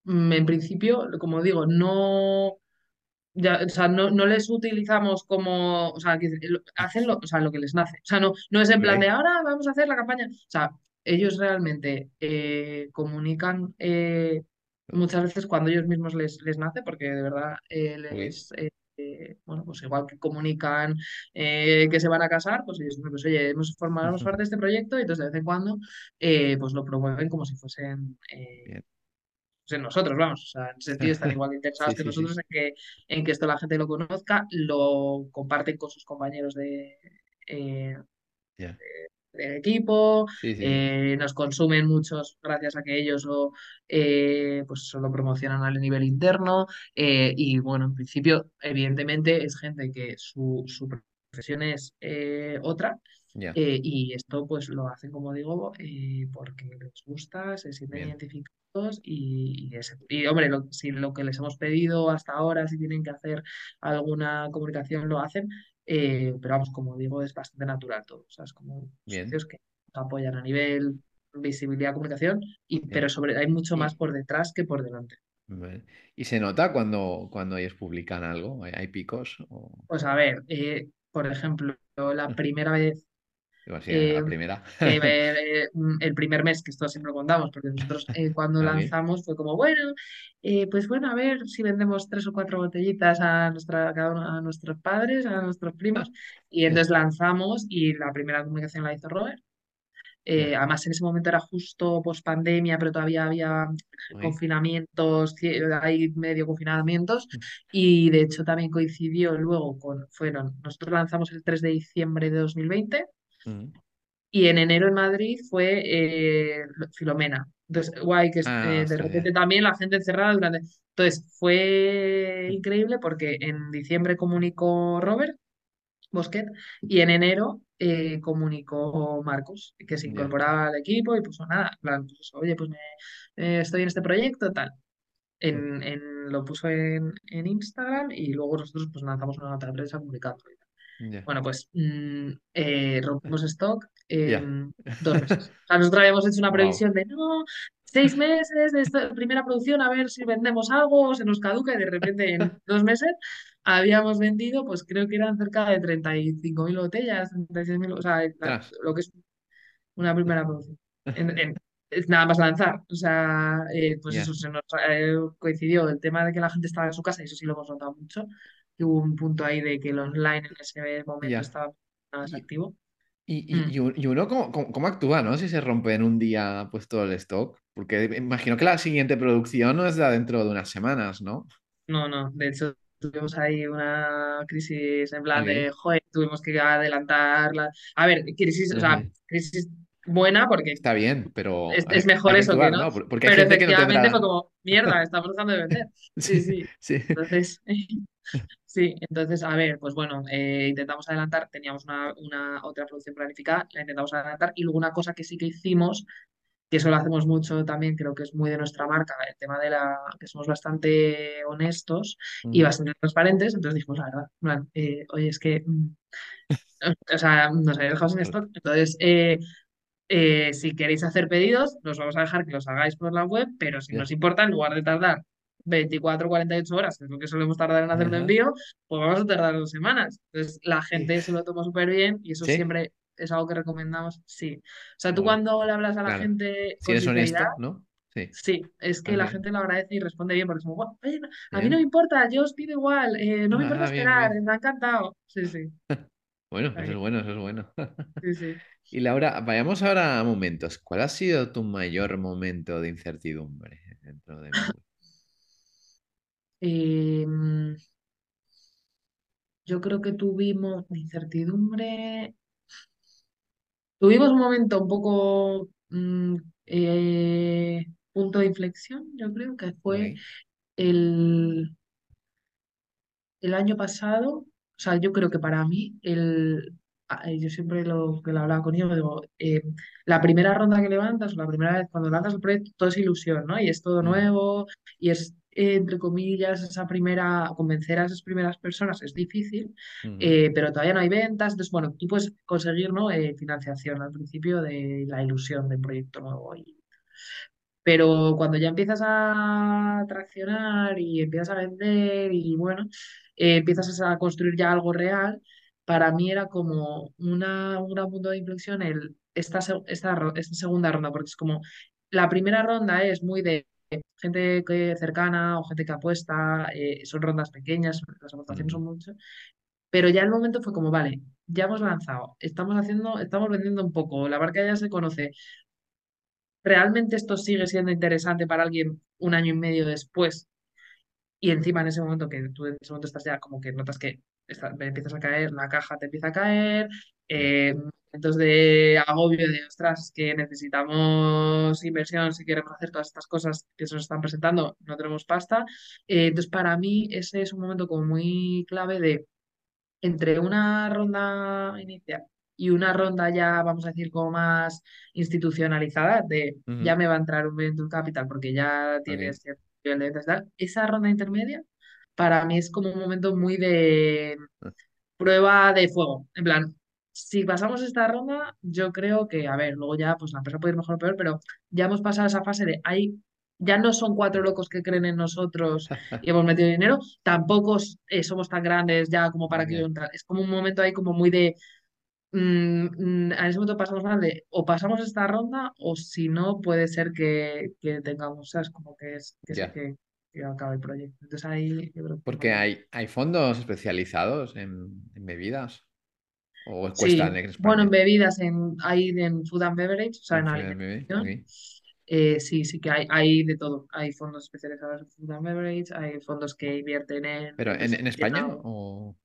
mm, en principio, como digo, no, ya, o sea, no, no les utilizamos como, o sea, que lo- hacen lo, o sea, lo que les nace. O sea, no, no es en plan de ahora vamos a hacer la campaña. O sea, ellos realmente eh, comunican eh, muchas veces cuando ellos mismos les, les nace, porque de verdad eh, ok. les, eh, bueno, pues igual que comunican eh, que se van a casar, pues ellos pues oye, hemos formado parte de este proyecto y entonces de vez en cuando eh, pues lo promueven como si fuesen eh, pues en nosotros, vamos, o sea, en ese sentido están igual de interesados Sí, que sí, sí. nosotros en que, en que esto la gente lo conozca, lo comparten con sus compañeros de. Del equipo, Sí, sí, sí. eh, nos consumen muchos gracias a que ellos lo, eh, pues eso lo promocionan a nivel interno eh, y bueno, en principio, evidentemente es gente que su, su profesión es eh, otra y esto pues lo hacen, como digo, porque les gusta, se sienten Bien. identificados y, y, ese- y, hombre, lo, si lo que les hemos pedido hasta ahora, si tienen que hacer alguna comunicación, lo hacen, eh, pero vamos, como digo, es bastante natural todo, o sea, es como Bien. socios que apoyan a nivel visibilidad, comunicación, y, Bien. pero sobre, hay mucho más por detrás que por delante. ¿Y se nota cuando, cuando ellos publican algo? ¿Hay, hay picos? O... Pues a ver, eh, por ejemplo, la primera vez Sí, eh, la primera. que eh, mm, el primer mes, que esto siempre lo contamos, porque nosotros eh, cuando Ah, lanzamos fue como, bueno, eh, pues bueno, a ver si vendemos tres o cuatro botellitas a, nuestra, a cada uno, a nuestros padres, a nuestros primos, y entonces lanzamos y la primera comunicación la hizo Robert. Eh, además, en ese momento era justo post pandemia, pero todavía había Uy. confinamientos, hay medio confinamientos, y de hecho también coincidió luego con, fueron, nosotros lanzamos el 3 de diciembre de 2020 Mm. y en enero en Madrid fue eh, Filomena. Entonces, guay, que Ah, eh, de repente también la gente encerrada durante... Entonces, fue increíble porque en diciembre comunicó Robert Bosquet y en enero eh, comunicó Marcos, que se incorporaba al equipo y puso nada, plan, pues, oye, pues me, estoy en este proyecto, tal. Mm. En, en- lo puso en, en Instagram y luego nosotros pues lanzamos una nota de prensa comunicando. Bueno, pues mm, eh, rompimos stock Ya. en dos meses. O sea, nosotros habíamos hecho una Wow. previsión de, no, seis meses de esta primera producción, a ver si vendemos algo, se nos caduca y de repente en dos meses habíamos vendido, pues creo que eran cerca de 35.000 botellas, 36.000, o sea, Tras. lo que es una primera producción. En- en- es nada más lanzar. O sea, eh, pues eso se nos eh, coincidió el tema de que la gente estaba en su casa, y eso sí lo hemos notado mucho, hubo un punto ahí de que el online en ese momento estaba más activo. y, y- Mm. y un- y uno, ¿cómo, cómo- cómo actúa, no? Si se rompe en un día pues todo el stock. Porque imagino que la siguiente producción no es la dentro de unas semanas, ¿no? No, no, de hecho tuvimos ahí una crisis en plan de, joder, tuvimos que adelantarla. A ver, crisis, o sea, crisis buena porque Está bien, pero es, es mejor eso que no, ¿no? Por- Porque hay pero gente que no efectivamente fue como, mierda, estamos dejando de vender. Sí, Sí, sí. Entonces, sí, entonces, a ver, pues bueno, eh, intentamos adelantar, teníamos una, una otra producción planificada, la intentamos adelantar y luego una cosa que sí que hicimos, que eso lo hacemos mucho también, creo que es muy de nuestra marca, el tema de la, que somos bastante honestos y Mm, bastante transparentes, entonces dijimos la verdad, plan, eh, oye, es que, mm, o sea, nos habéis dejado sin stock, entonces, eh, eh, si queréis hacer pedidos, nos vamos a dejar que los hagáis por la web, pero si nos importa, en lugar de tardar 24 o 48 horas, que es lo que solemos tardar en hacer un envío, pues vamos a tardar dos semanas. Entonces, la gente se lo toma súper bien y eso Sí, siempre es algo que recomendamos, sí. O sea, tú cuando le hablas a la Claro. gente Si con eres sinceridad, honesto, ¿no? Sí. sí, es que la gente lo agradece y responde bien porque es como, "Guau, oye, a mí no me importa, yo os pido igual, eh, no me importa bien, esperar, bien. me ha encantado. Sí, sí, Bueno, eso es bueno, eso es bueno. Sí, sí. Y Laura, vayamos ahora a momentos. ¿Cuál ha sido tu mayor momento de incertidumbre dentro de? Em, Yo creo que tuvimos incertidumbre. Tuvimos un momento un poco mm, eh, punto de inflexión, yo creo que fue el, el año pasado. O sea, yo creo que para mí, el, a- eh, yo siempre lo que lo hablaba con ellos, digo, eh, la primera ronda que levantas, o la primera vez cuando lanzas el proyecto, todo es ilusión, ¿no? Y es todo Ujú, nuevo, y es, eh, entre comillas, esa primera, convencer a esas primeras personas es difícil, ujú, eh, pero todavía no hay ventas. Entonces, bueno, tú puedes conseguir, ¿no? financiación al principio de la ilusión del proyecto nuevo. Y, pero cuando ya empiezas a traccionar y empiezas a vender y bueno, eh, empiezas a construir ya algo real, para mí era como una, un gran punto de inflexión el, esta, esta, segunda ronda, porque es como la primera ronda es muy de gente que cercana o gente que apuesta, eh, son rondas pequeñas, las aportaciones son muchas, pero ya el momento fue como, vale, ya hemos lanzado, estamos haciendo, estamos vendiendo un poco, la marca ya se conoce. ¿Realmente esto sigue siendo interesante para alguien un año y medio después? Y encima en ese momento que tú en ese momento estás ya como que notas que está- empiezas a caer, la caja te empieza a caer, eh, momentos de agobio de, ostras, que necesitamos inversión si queremos hacer todas estas cosas que se nos están presentando, no tenemos pasta. Eh, entonces para mí ese es un momento como muy clave de entre una ronda inicial y una ronda ya, vamos a decir, como más institucionalizada, de ya me va a entrar un venture capital porque ya tienes cierto tal, esa ronda intermedia para mí es como un momento muy de Ah, prueba de fuego. En plan, si pasamos esta ronda, yo creo que, a ver, luego ya pues la empresa puede ir mejor o peor, pero ya hemos pasado esa fase de ahí. Ya no son cuatro locos que creen en nosotros y hemos metido dinero, tampoco eh, somos tan grandes ya como para que. Es como un momento ahí como muy de, en ese momento pasamos mal de o pasamos esta ronda o si no puede ser que, que tengamos, ¿sabes? Como que es que ya. que, que acabe el proyecto. Entonces ahí yo creo que fue Porque hay, hay fondos especializados en, en bebidas. ¿O Sí, en bueno, en bebidas, en, hay en food and beverage, o sea, En en alimentación. Eh, sí, sí que hay, hay de todo. Hay fondos especializados en food and beverage, hay fondos que invierten en ¿Pero en, en España? O...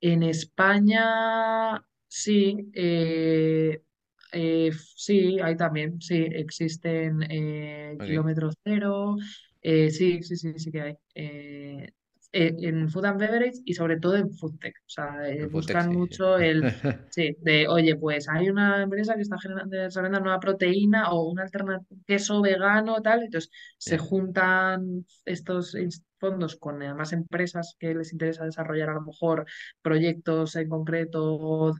En España, sí, eh, eh, sí, hay también, sí, existen eh, Ok. kilómetro cero, eh, sí, sí, sí, sí que hay. Eh, eh, en food and beverage y sobre todo en food tech. O sea, eh, En Foodtech, buscan sí, mucho el, sí, de, oye, pues hay una empresa que está generando, desarrollando nueva proteína o un alterna- queso vegano, tal, entonces se juntan estos ins- fondos con además empresas que les interesa desarrollar a lo mejor proyectos en concreto.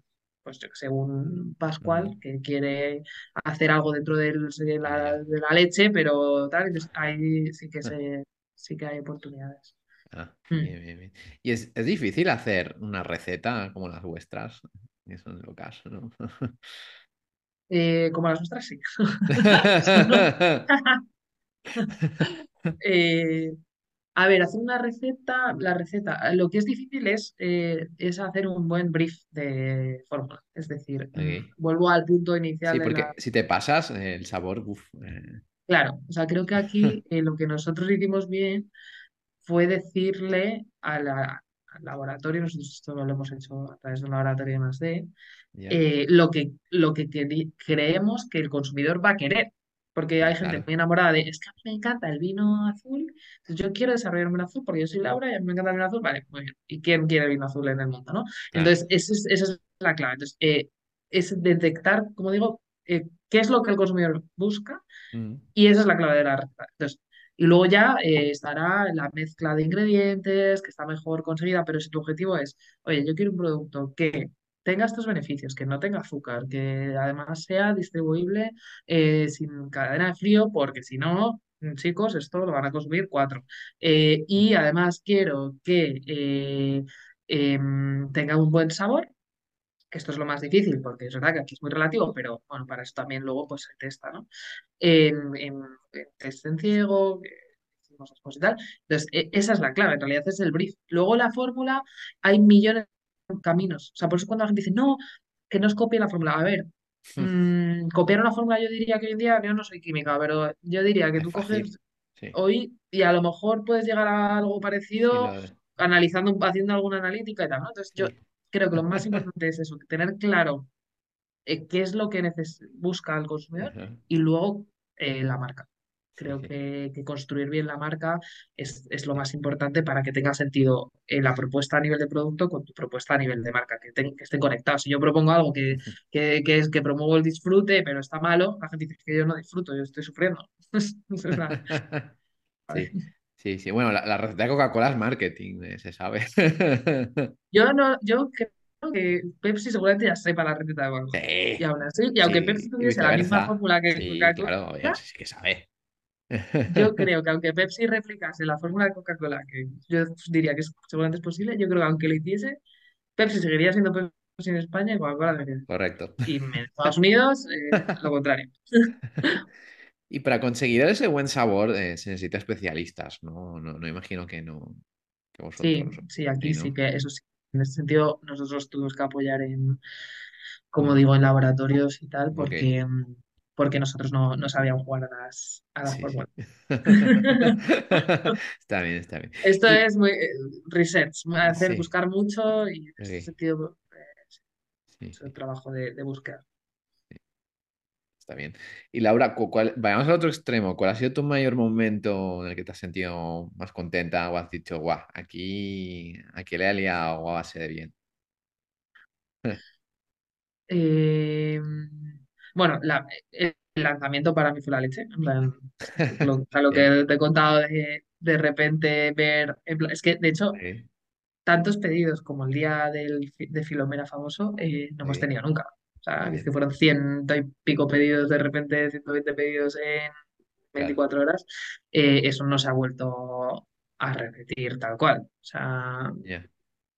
Pues yo que sé, un Pascual que quiere hacer algo dentro del- de la, ya. de la leche, pero tal, entonces ahí sí que se, sí que hay oportunidades. Ah, Mm. bien, bien, bien. Y es, es difícil hacer una receta como las vuestras. Eso en el caso, ¿no? Eh, como las nuestras, sí. Eh, a ver, hacer una receta, la receta, lo que es difícil es, eh, es hacer un buen brief de fórmula. Es decir, mm, vuelvo al punto inicial Sí, de la... porque si te pasas, eh, el sabor, uf, eh, Claro, o sea, creo que aquí eh, lo que nosotros hicimos bien fue decirle a la- al laboratorio, nosotros esto lo hemos hecho a través de un laboratorio de más D, ya, eh, lo que, lo que creemos que el consumidor va a querer. Porque hay gente claro. muy enamorada de, es que a mí me encanta el vino azul, entonces yo quiero desarrollarme un azul porque yo soy Laura y a mí me encanta el vino azul, vale, muy bien. ¿Y quién quiere vino azul en el mundo, no? Claro. Entonces, esa es, esa es la clave. Entonces, eh, es detectar, como digo, eh, qué es lo que el consumidor busca Mm, y esa es la clave de la receta. Entonces, y luego ya eh, estará la mezcla de ingredientes, que está mejor conseguida, pero si tu objetivo es, oye, yo quiero un producto que tenga estos beneficios, que no tenga azúcar, que además sea distribuible eh, sin cadena de frío, porque si no, mm, chicos, esto lo van a consumir cuatro. Eh, y además quiero que eh, em, tenga un buen sabor que esto es lo más difícil, porque es verdad que aquí es muy relativo, pero bueno, para eso también luego pues se testa, ¿no? En, test en ciego, hicimos cosas y tal. Entonces, e- esa es la clave, en realidad es el brief. Luego la fórmula, hay millones caminos. O sea, por eso cuando la gente dice, no, que no es copie la fórmula. A ver, mm, copiar una fórmula yo diría que hoy en día, yo no soy química, pero yo diría que Es tú fácil. coges Sí. hoy y a lo mejor puedes llegar a algo parecido analizando, haciendo alguna analítica y tal, ¿no? Entonces yo creo que lo más importante es eso, tener claro eh, qué es lo que busca el consumidor Ajá. y luego eh, la marca. Creo sí. que, que construir bien la marca es, es lo más importante para que tenga sentido eh, la propuesta a nivel de producto con tu propuesta a nivel de marca, que, te- que estén conectados. Si yo propongo algo que, que, que es que promuevo el disfrute, pero está malo, la gente dice que yo no disfruto, yo estoy sufriendo. Sí, sí, sí. Bueno, la, la receta de Coca-Cola es marketing, eh, se sabe. Yo no, yo creo que Pepsi seguramente ya sepa la receta de Coca-Cola. Y Sí, aún así, y aunque Pepsi sí, y tuviese la misma fórmula que Sí, Coca-Cola, claro, obvio, sí que sabe. Yo creo que aunque Pepsi replicase la fórmula de Coca-Cola, que yo diría que es, seguramente es posible, yo creo que aunque lo hiciese, Pepsi seguiría siendo Pepsi en España y Coca-Cola debería. Correcto. Y en Estados Unidos, eh, lo contrario. Y para conseguir ese buen sabor eh, se necesita especialistas, ¿no? No, no imagino que no, que vosotros, sí, sí, aquí sí ¿no? que eso sí. En ese sentido, nosotros tuvimos que apoyar en, como digo, en laboratorios y tal, porque, mm, porque nosotros no, no sabíamos jugar a las, a las sí. Está bien, está bien. Esto Y es muy eh, research, hacer, sí, buscar mucho y en ese sentido, eh, sí, mucho sí. trabajo de, de búsqueda. Está bien. Y Laura, cu- ¿cuál, vayamos al otro extremo. ¿Cuál ha sido tu mayor momento en el que te has sentido más contenta o has dicho, guau, aquí, aquí le he liado a base de bien? Eh, bueno, la- el lanzamiento para mí fue la leche. en plan, lo, o sea, lo que te he contado de de repente ver, en plan- es que de hecho, sí, tantos pedidos como el día del, de Filomena famoso eh, no hemos sí, tenido nunca. O sea, es que fueron ciento y pico pedidos, de repente 120 pedidos en claro, 24 horas. Eh, eso no se ha vuelto a repetir tal cual. O sea, ya.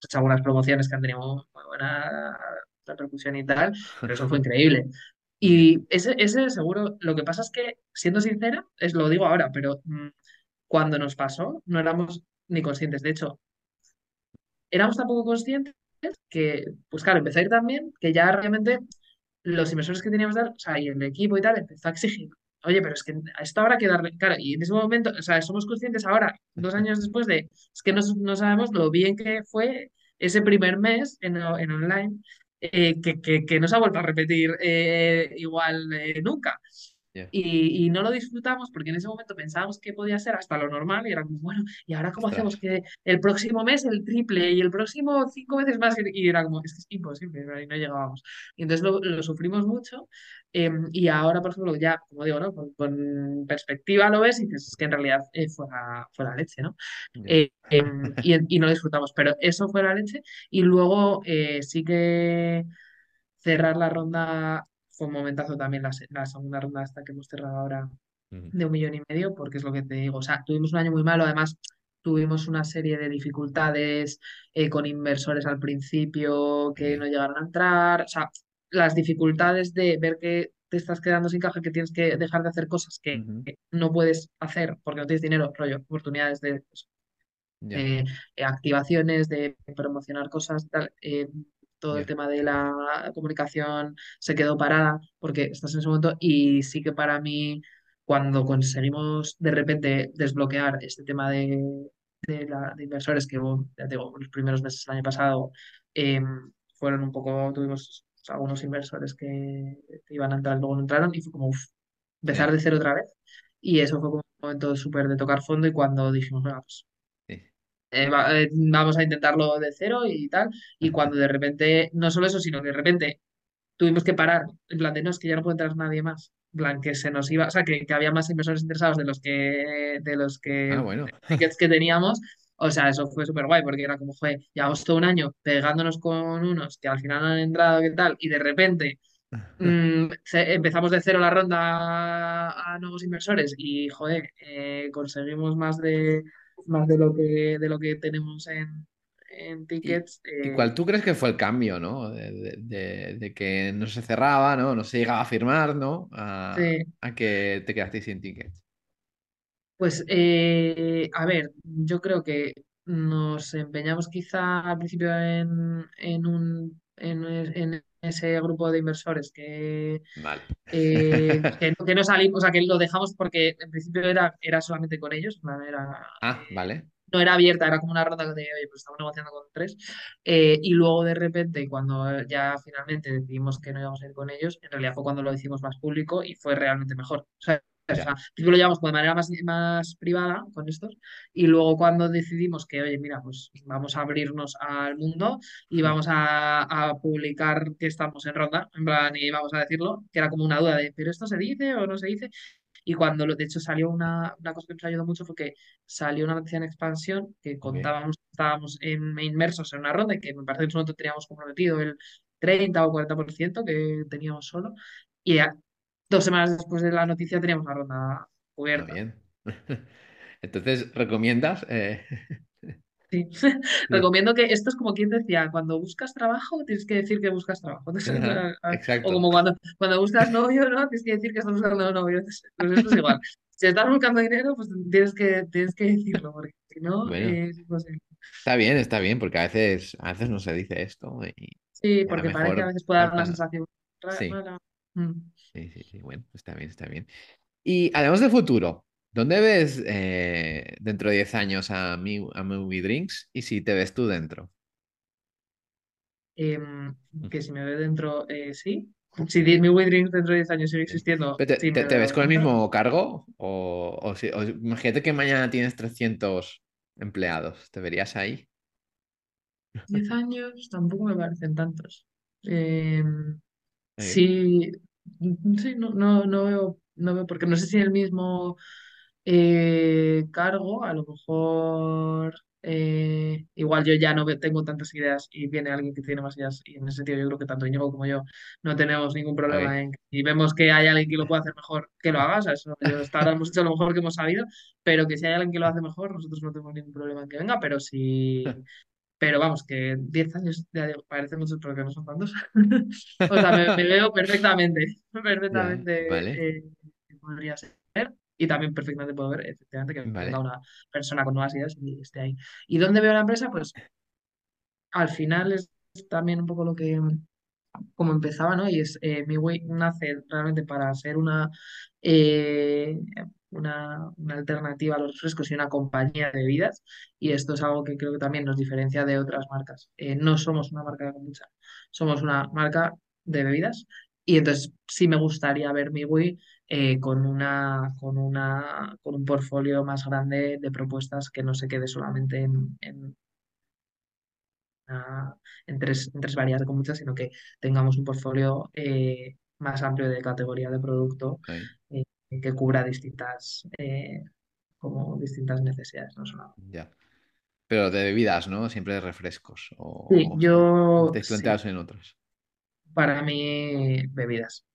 hecho algunas promociones que han tenido muy buena repercusión y tal, pero eso fue increíble. Y ese, ese seguro, lo que pasa es que, siendo sincera, es lo digo ahora, pero mm, cuando nos pasó no éramos ni conscientes. De hecho, éramos tan poco conscientes que, pues claro, empezó a ir tan bien que ya realmente los inversores que teníamos, o sea, y el equipo y tal, empezó a exigir. Oye, pero es que a esto habrá que darle, claro, y en ese momento, o sea, somos conscientes ahora, dos años después de, es que no, no sabemos lo bien que fue ese primer mes en, en online, eh, que, que, que no se ha vuelto a repetir eh, igual eh, nunca. Y, y no lo disfrutamos porque en ese momento pensábamos que podía ser hasta lo normal y era como, bueno, ¿y ahora cómo Ostras. hacemos que el próximo mes el triple y el próximo cinco veces más? Y era como, es que es imposible, ¿no? y no llegábamos. Y entonces lo, lo sufrimos mucho eh, y ahora, por ejemplo, ya, como digo, ¿no? Con, con perspectiva lo ves y dices, es que en realidad eh, fue, la, fue la leche, ¿no? Eh, em, y, y no lo disfrutamos, pero eso fue la leche. Y luego eh, sí que cerrar la ronda fue un momentazo también, la, se- la segunda ronda hasta que hemos cerrado ahora de un millón y medio, porque es lo que te digo. O sea, tuvimos un año muy malo, además tuvimos una serie de dificultades eh, con inversores al principio que no llegaron a entrar. O sea, las dificultades de ver que te estás quedando sin caja, que tienes que dejar de hacer cosas que no puedes hacer porque no tienes dinero, rollo, oportunidades de pues, eh, activaciones, de promocionar cosas, tal, eh, todo el tema de la comunicación se quedó parada porque estás en ese momento y sí que para mí cuando conseguimos de repente desbloquear este tema de, de, la- de inversores que ya digo, los primeros meses del año pasado eh, fueron un poco, tuvimos algunos inversores que, que iban a entrar, luego no entraron y fue como uf, empezar de cero otra vez. Y eso fue como un momento súper de tocar fondo y cuando dijimos, venga, pues. Eh, va- eh, vamos a intentarlo de cero y tal. Y cuando de repente, no solo eso, sino que de repente tuvimos que parar, en plan de no, es que ya no puede entrar nadie más. En plan, que se nos iba, o sea, que, que había más inversores interesados de los que, de los Ah, que bueno. tickets que teníamos. O sea, eso fue súper guay porque era como, joder, llevamos todo un año pegándonos con unos que al final no han entrado, ¿qué tal? Y de repente mm, empezamos de cero la ronda a, a nuevos inversores y, joder, eh, conseguimos más de, más de lo que, de lo que tenemos en, en ¿Y, tickets. y eh, cuál tú crees que fue el cambio, ¿no? De, de- de- de que no se cerraba, ¿no? No se llegaba a firmar, ¿no? A, sí. a que te quedaste sin tickets. Pues, eh, a ver, yo creo que nos empeñamos quizá al principio en, en un, en, en ese grupo de inversores que, Vale. eh, que, no que no salimos, o sea, que lo dejamos porque en principio era, era solamente con ellos, era, Ah, eh, vale. no era abierta, era como una ronda que oye, pues estamos negociando con tres. Eh, y luego de repente, cuando ya finalmente decidimos que no íbamos a ir con ellos, en realidad fue cuando lo hicimos más público y fue realmente mejor. O sea, o Ya. sea, primero lo llevamos de manera más, más privada con estos y luego cuando decidimos que, oye, mira, pues vamos a abrirnos al mundo y vamos a, a publicar que estamos en ronda, en plan, y vamos a decirlo, que era como una duda de, ¿pero esto se dice o no se dice? Y cuando, de hecho, salió una, una cosa que nos ayudó mucho fue que salió una noticia en expansión que contábamos que estábamos en, inmersos en una ronda y que me parece que momento teníamos comprometido el 30 o 40% que teníamos solo. Y dos semanas después de la noticia teníamos la ronda cubierta. bien. Entonces, ¿recomiendas? Eh, Sí. Recomiendo que esto es como quien decía, cuando buscas trabajo tienes que decir que buscas trabajo. Ajá, O Exacto. como cuando, cuando buscas novio, ¿no? Tienes que decir que estás buscando novio. Pues esto es igual. Si estás buscando dinero, pues tienes que, tienes que decirlo, porque si no, Bueno, eh, está bien, está bien, porque a veces, a veces no se dice esto y, Sí, porque parece que a veces puede dar una sensación Sí, mala. Mm. sí, sí, sí. Bueno, está bien, está bien. Y además de futuro, ¿dónde ves eh, dentro de 10 años a, Mi- a Movie Drinks? Y si te ves tú dentro. Em, que si me ve dentro, eh, sí. Si mi Withering dentro de 10 años sigue existiendo, Pero ¿Te, sí te- me te ves veo con el mismo cargo? O, o si- o imagínate que mañana tienes 300 empleados. ¿Te verías ahí? 10 años tampoco me parecen tantos. Em, Bien. Sí, mm, sí, no, no, no veo, no veo, porque no sé si en el mismo eh, cargo, a lo mejor eh, igual yo ya no ve- tengo tantas ideas y viene alguien que tiene más ideas y en ese sentido yo creo que tanto Íñigo como yo no tenemos ningún problema en que si vemos que hay alguien que lo puede hacer mejor, que lo haga, o sea, eso, yo hasta ahora hemos hecho lo mejor que hemos sabido, pero que si hay alguien que lo hace mejor, nosotros no tenemos ningún problema en que venga, pero si pero vamos, que 10 años, ya digo, parece mucho, pero que no son tantos. O sea, me, me veo perfectamente, perfectamente vale, eh, podría ser. Y también perfectamente puedo ver, efectivamente, que vale. una persona con nuevas ideas y esté ahí. ¿Y dónde veo la empresa? Pues al final es también un poco lo que, como empezaba, ¿no? Y es, eh, mi Way nace realmente para ser una, eh, una, una alternativa a los refrescos y una compañía de bebidas. Y esto es algo que creo que también nos diferencia de otras marcas. Eh, no somos una marca de kombucha, somos una marca de bebidas. Y entonces sí me gustaría ver mi Wii eh, con una, con una, con un portfolio más grande de propuestas que no se quede solamente en, en, en tres, en tres variedades con muchas, sino que tengamos un portfolio eh, más amplio de categoría de producto eh, que cubra distintas, eh, como distintas necesidades, no solo. ya. Pero de bebidas, ¿no? Siempre de refrescos. Sí, O, o yo sí, planteados en otros. para mí bebidas,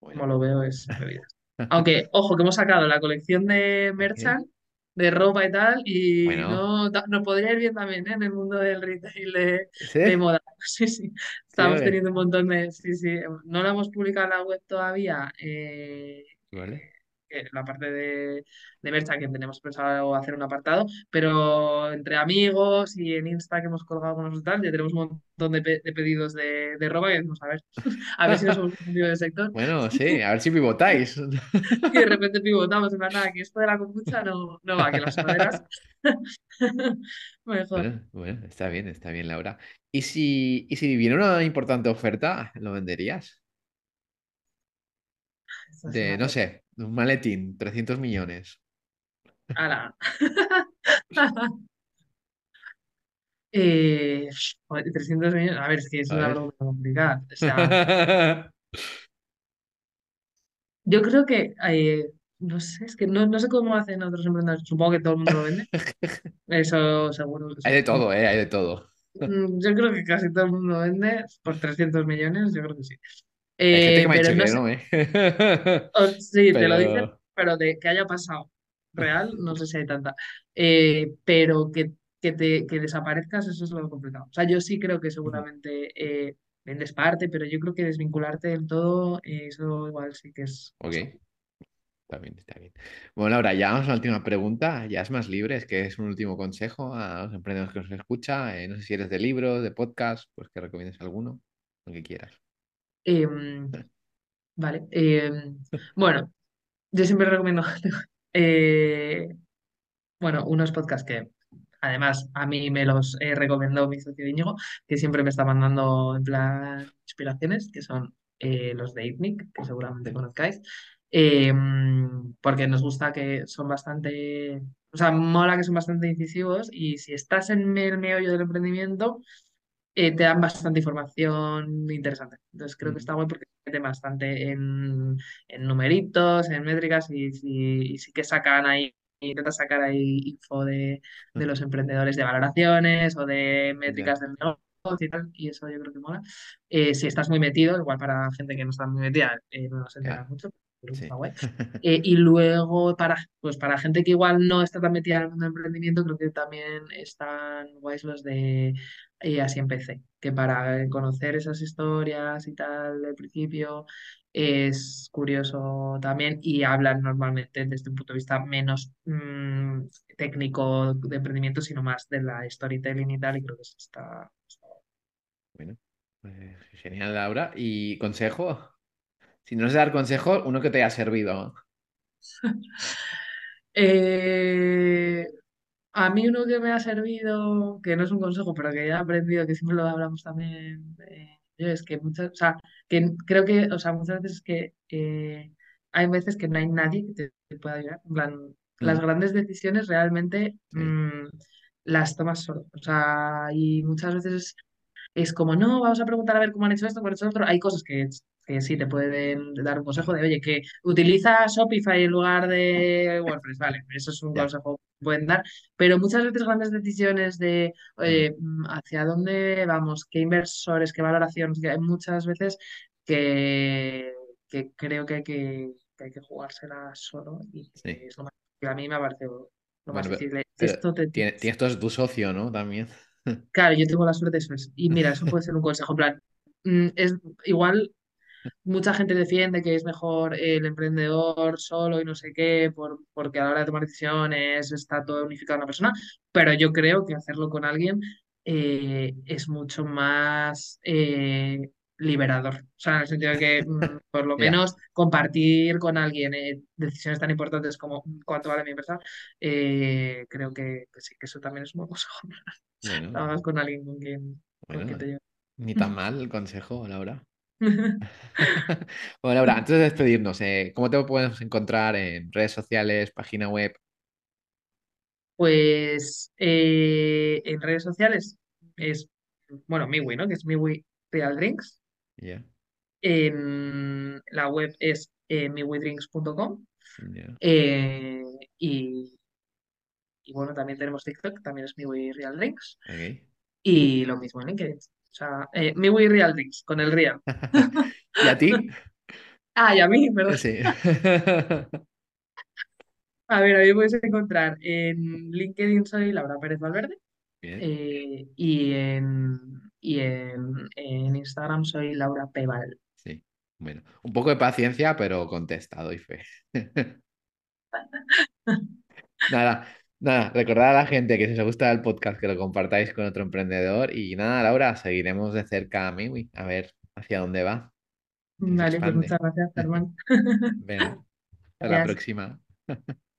Bueno. como lo veo es bebidas. Aunque, ojo, que hemos sacado la colección de. Merchant, de ropa y tal, y Bueno, no nos podría ir bien también, ¿eh? en el mundo del retail de, ¿sí? de moda. Sí, sí, Sí, estamos hombre. teniendo un montón de... Sí, sí, no la hemos publicado en la web todavía, eh, Vale. la parte de, de Merchant, que tenemos pensado hacer un apartado, pero entre amigos y en Insta que hemos colgado con nosotros ya tenemos un montón de, pe- de pedidos de, de ropa que decimos, a ver, a ver si nos hemos confundido de sector. Bueno, sí, a ver si pivotáis. Y de repente pivotamos, en nada, que esto de la kombucha no, no va, que las sudaderas mejor. Bueno, bueno, está bien, está bien, Laura. ¿Y si, y si viene una importante oferta, lo venderías? De, no sé, un maletín, 300 millones. Ala. Eh, joder, 300 millones, a ver, es que es A una ver. pregunta complicada. O sea, yo creo que, eh, no sé, es que no, no sé cómo hacen otros emprendedores. Supongo que todo el mundo lo vende. Eso seguro. Hay de todo, ¿eh? Hay de todo. Mm, Yo creo que casi todo el mundo vende por 300 millones, yo creo que sí. Hay gente que Eh, me pero no que sé, no, ¿eh? o- sí, te lo dicen, Pero... de que haya pasado real, no sé si hay tanta. Eh, pero que, que, te, que desaparezcas, eso es lo complicado. O sea, yo sí creo que seguramente eh, vendes parte, pero yo creo que desvincularte del todo, eh, eso igual sí que es Ok, más está bien, está bien. Bueno, Laura, ya vamos a la última pregunta. Ya es más libre, es que es un último consejo a los emprendedores que nos escucha. No sé si eres de libros, de podcast, pues que recomiendes alguno, lo que quieras. Em, vale. em, bueno, yo siempre recomiendo eh, bueno, unos podcasts que además a mí me los eh, recomendó mi socio Íñigo, que siempre me está mandando en plan inspiraciones, que son eh, los de ITNIC, que seguramente conozcáis, em, porque nos gusta que son bastante, o sea, mola que son bastante incisivos y si estás en el meollo del emprendimiento eh, te dan bastante información interesante. Entonces creo que está guay porque se mete bastante en, en numeritos, en métricas y, sí- y sí que sacan ahí, intenta sacar ahí info de, de los emprendedores de valoraciones o de métricas del negocio y tal, y eso yo creo que mola. Eh, si estás muy metido, igual para gente que no está muy metida, eh, no se entera mucho, pero está guay. Y luego para, pues para gente que igual no está tan metida en el mundo del emprendimiento, creo que también están guays los de y así empecé, que para conocer esas historias y tal del principio es curioso también y hablan normalmente desde un punto de vista menos mm, técnico de emprendimiento, sino más de la storytelling y tal, y creo que eso está... está Bueno, pues, genial, Laura. ¿Y consejo? Si no es dar consejo, uno que te haya servido. Eh, a mí uno que me ha servido, que no es un consejo, pero que he aprendido, que siempre lo hablamos también, eh, yo, es que muchas, o sea, que creo que, o sea, muchas veces que eh, hay veces que no hay nadie que te, te pueda ayudar. En plan, las Mm, grandes decisiones realmente Sí, mm, las tomas solo. O sea, y muchas veces es como, no, vamos a preguntar a ver cómo han hecho esto, cómo han hecho otro. Hay cosas que, que sí te pueden dar un consejo de, oye, que utiliza Shopify en lugar de WordPress. Vale, eso es un consejo que pueden dar. Pero muchas veces grandes decisiones de, Mm, oye, mm, ¿hacia dónde vamos? ¿Qué inversores? ¿Qué valoraciones? Que hay muchas veces que, que creo que hay que, que hay que jugársela solo y Sí. es lo más, que a mí me ha parecido lo más Bueno, difícil. pero Esto te, tiene- tienes tu socio, ¿no? También. Claro, yo tengo la suerte de eso. es- Y mira, eso puede ser un consejo. En plan, mm, es igual mucha gente defiende que es mejor el emprendedor solo y no sé qué, por, porque a la hora de tomar decisiones está todo unificado en una persona, pero yo creo que hacerlo con alguien eh, es mucho más eh, liberador. O sea, en el sentido de que mm, por lo menos compartir con alguien eh, decisiones tan importantes como cuánto vale mi empresa, eh, creo que, que sí, que eso también es un buen consejo. Bueno, Trabajas con alguien con quien, con quien bueno, te lleve. ni tan mal el consejo, Laura. Bueno, Laura, antes de despedirnos, eh, ¿cómo te podemos encontrar en redes sociales, página web? Pues eh, en redes sociales es, bueno, Miwi, ¿no? Que es Miwi Real Drinks. Ya, En la web es eh, miwidrinks.com. ya, Eh, y, y bueno, también tenemos TikTok, también es Miwi Real Drinks. Y lo mismo en LinkedIn. O sea, eh, Miwi Real Drinks, con el Real. ¿Y a ti? Ah, y a mí, perdón. Sí. A ver, a mí puedes encontrar en LinkedIn soy Laura Pérez Valverde Bien, eh, y, en, y en, en Instagram soy Laura Peval. sí. Bueno, un poco de paciencia, pero contestado y fe. Nada, nada, recordad a la gente que si os gusta el podcast que lo compartáis con otro emprendedor y nada, Laura, seguiremos de cerca a Miwi, a ver hacia dónde va, Vale, pues muchas gracias, Germán. Venga, hasta la próxima.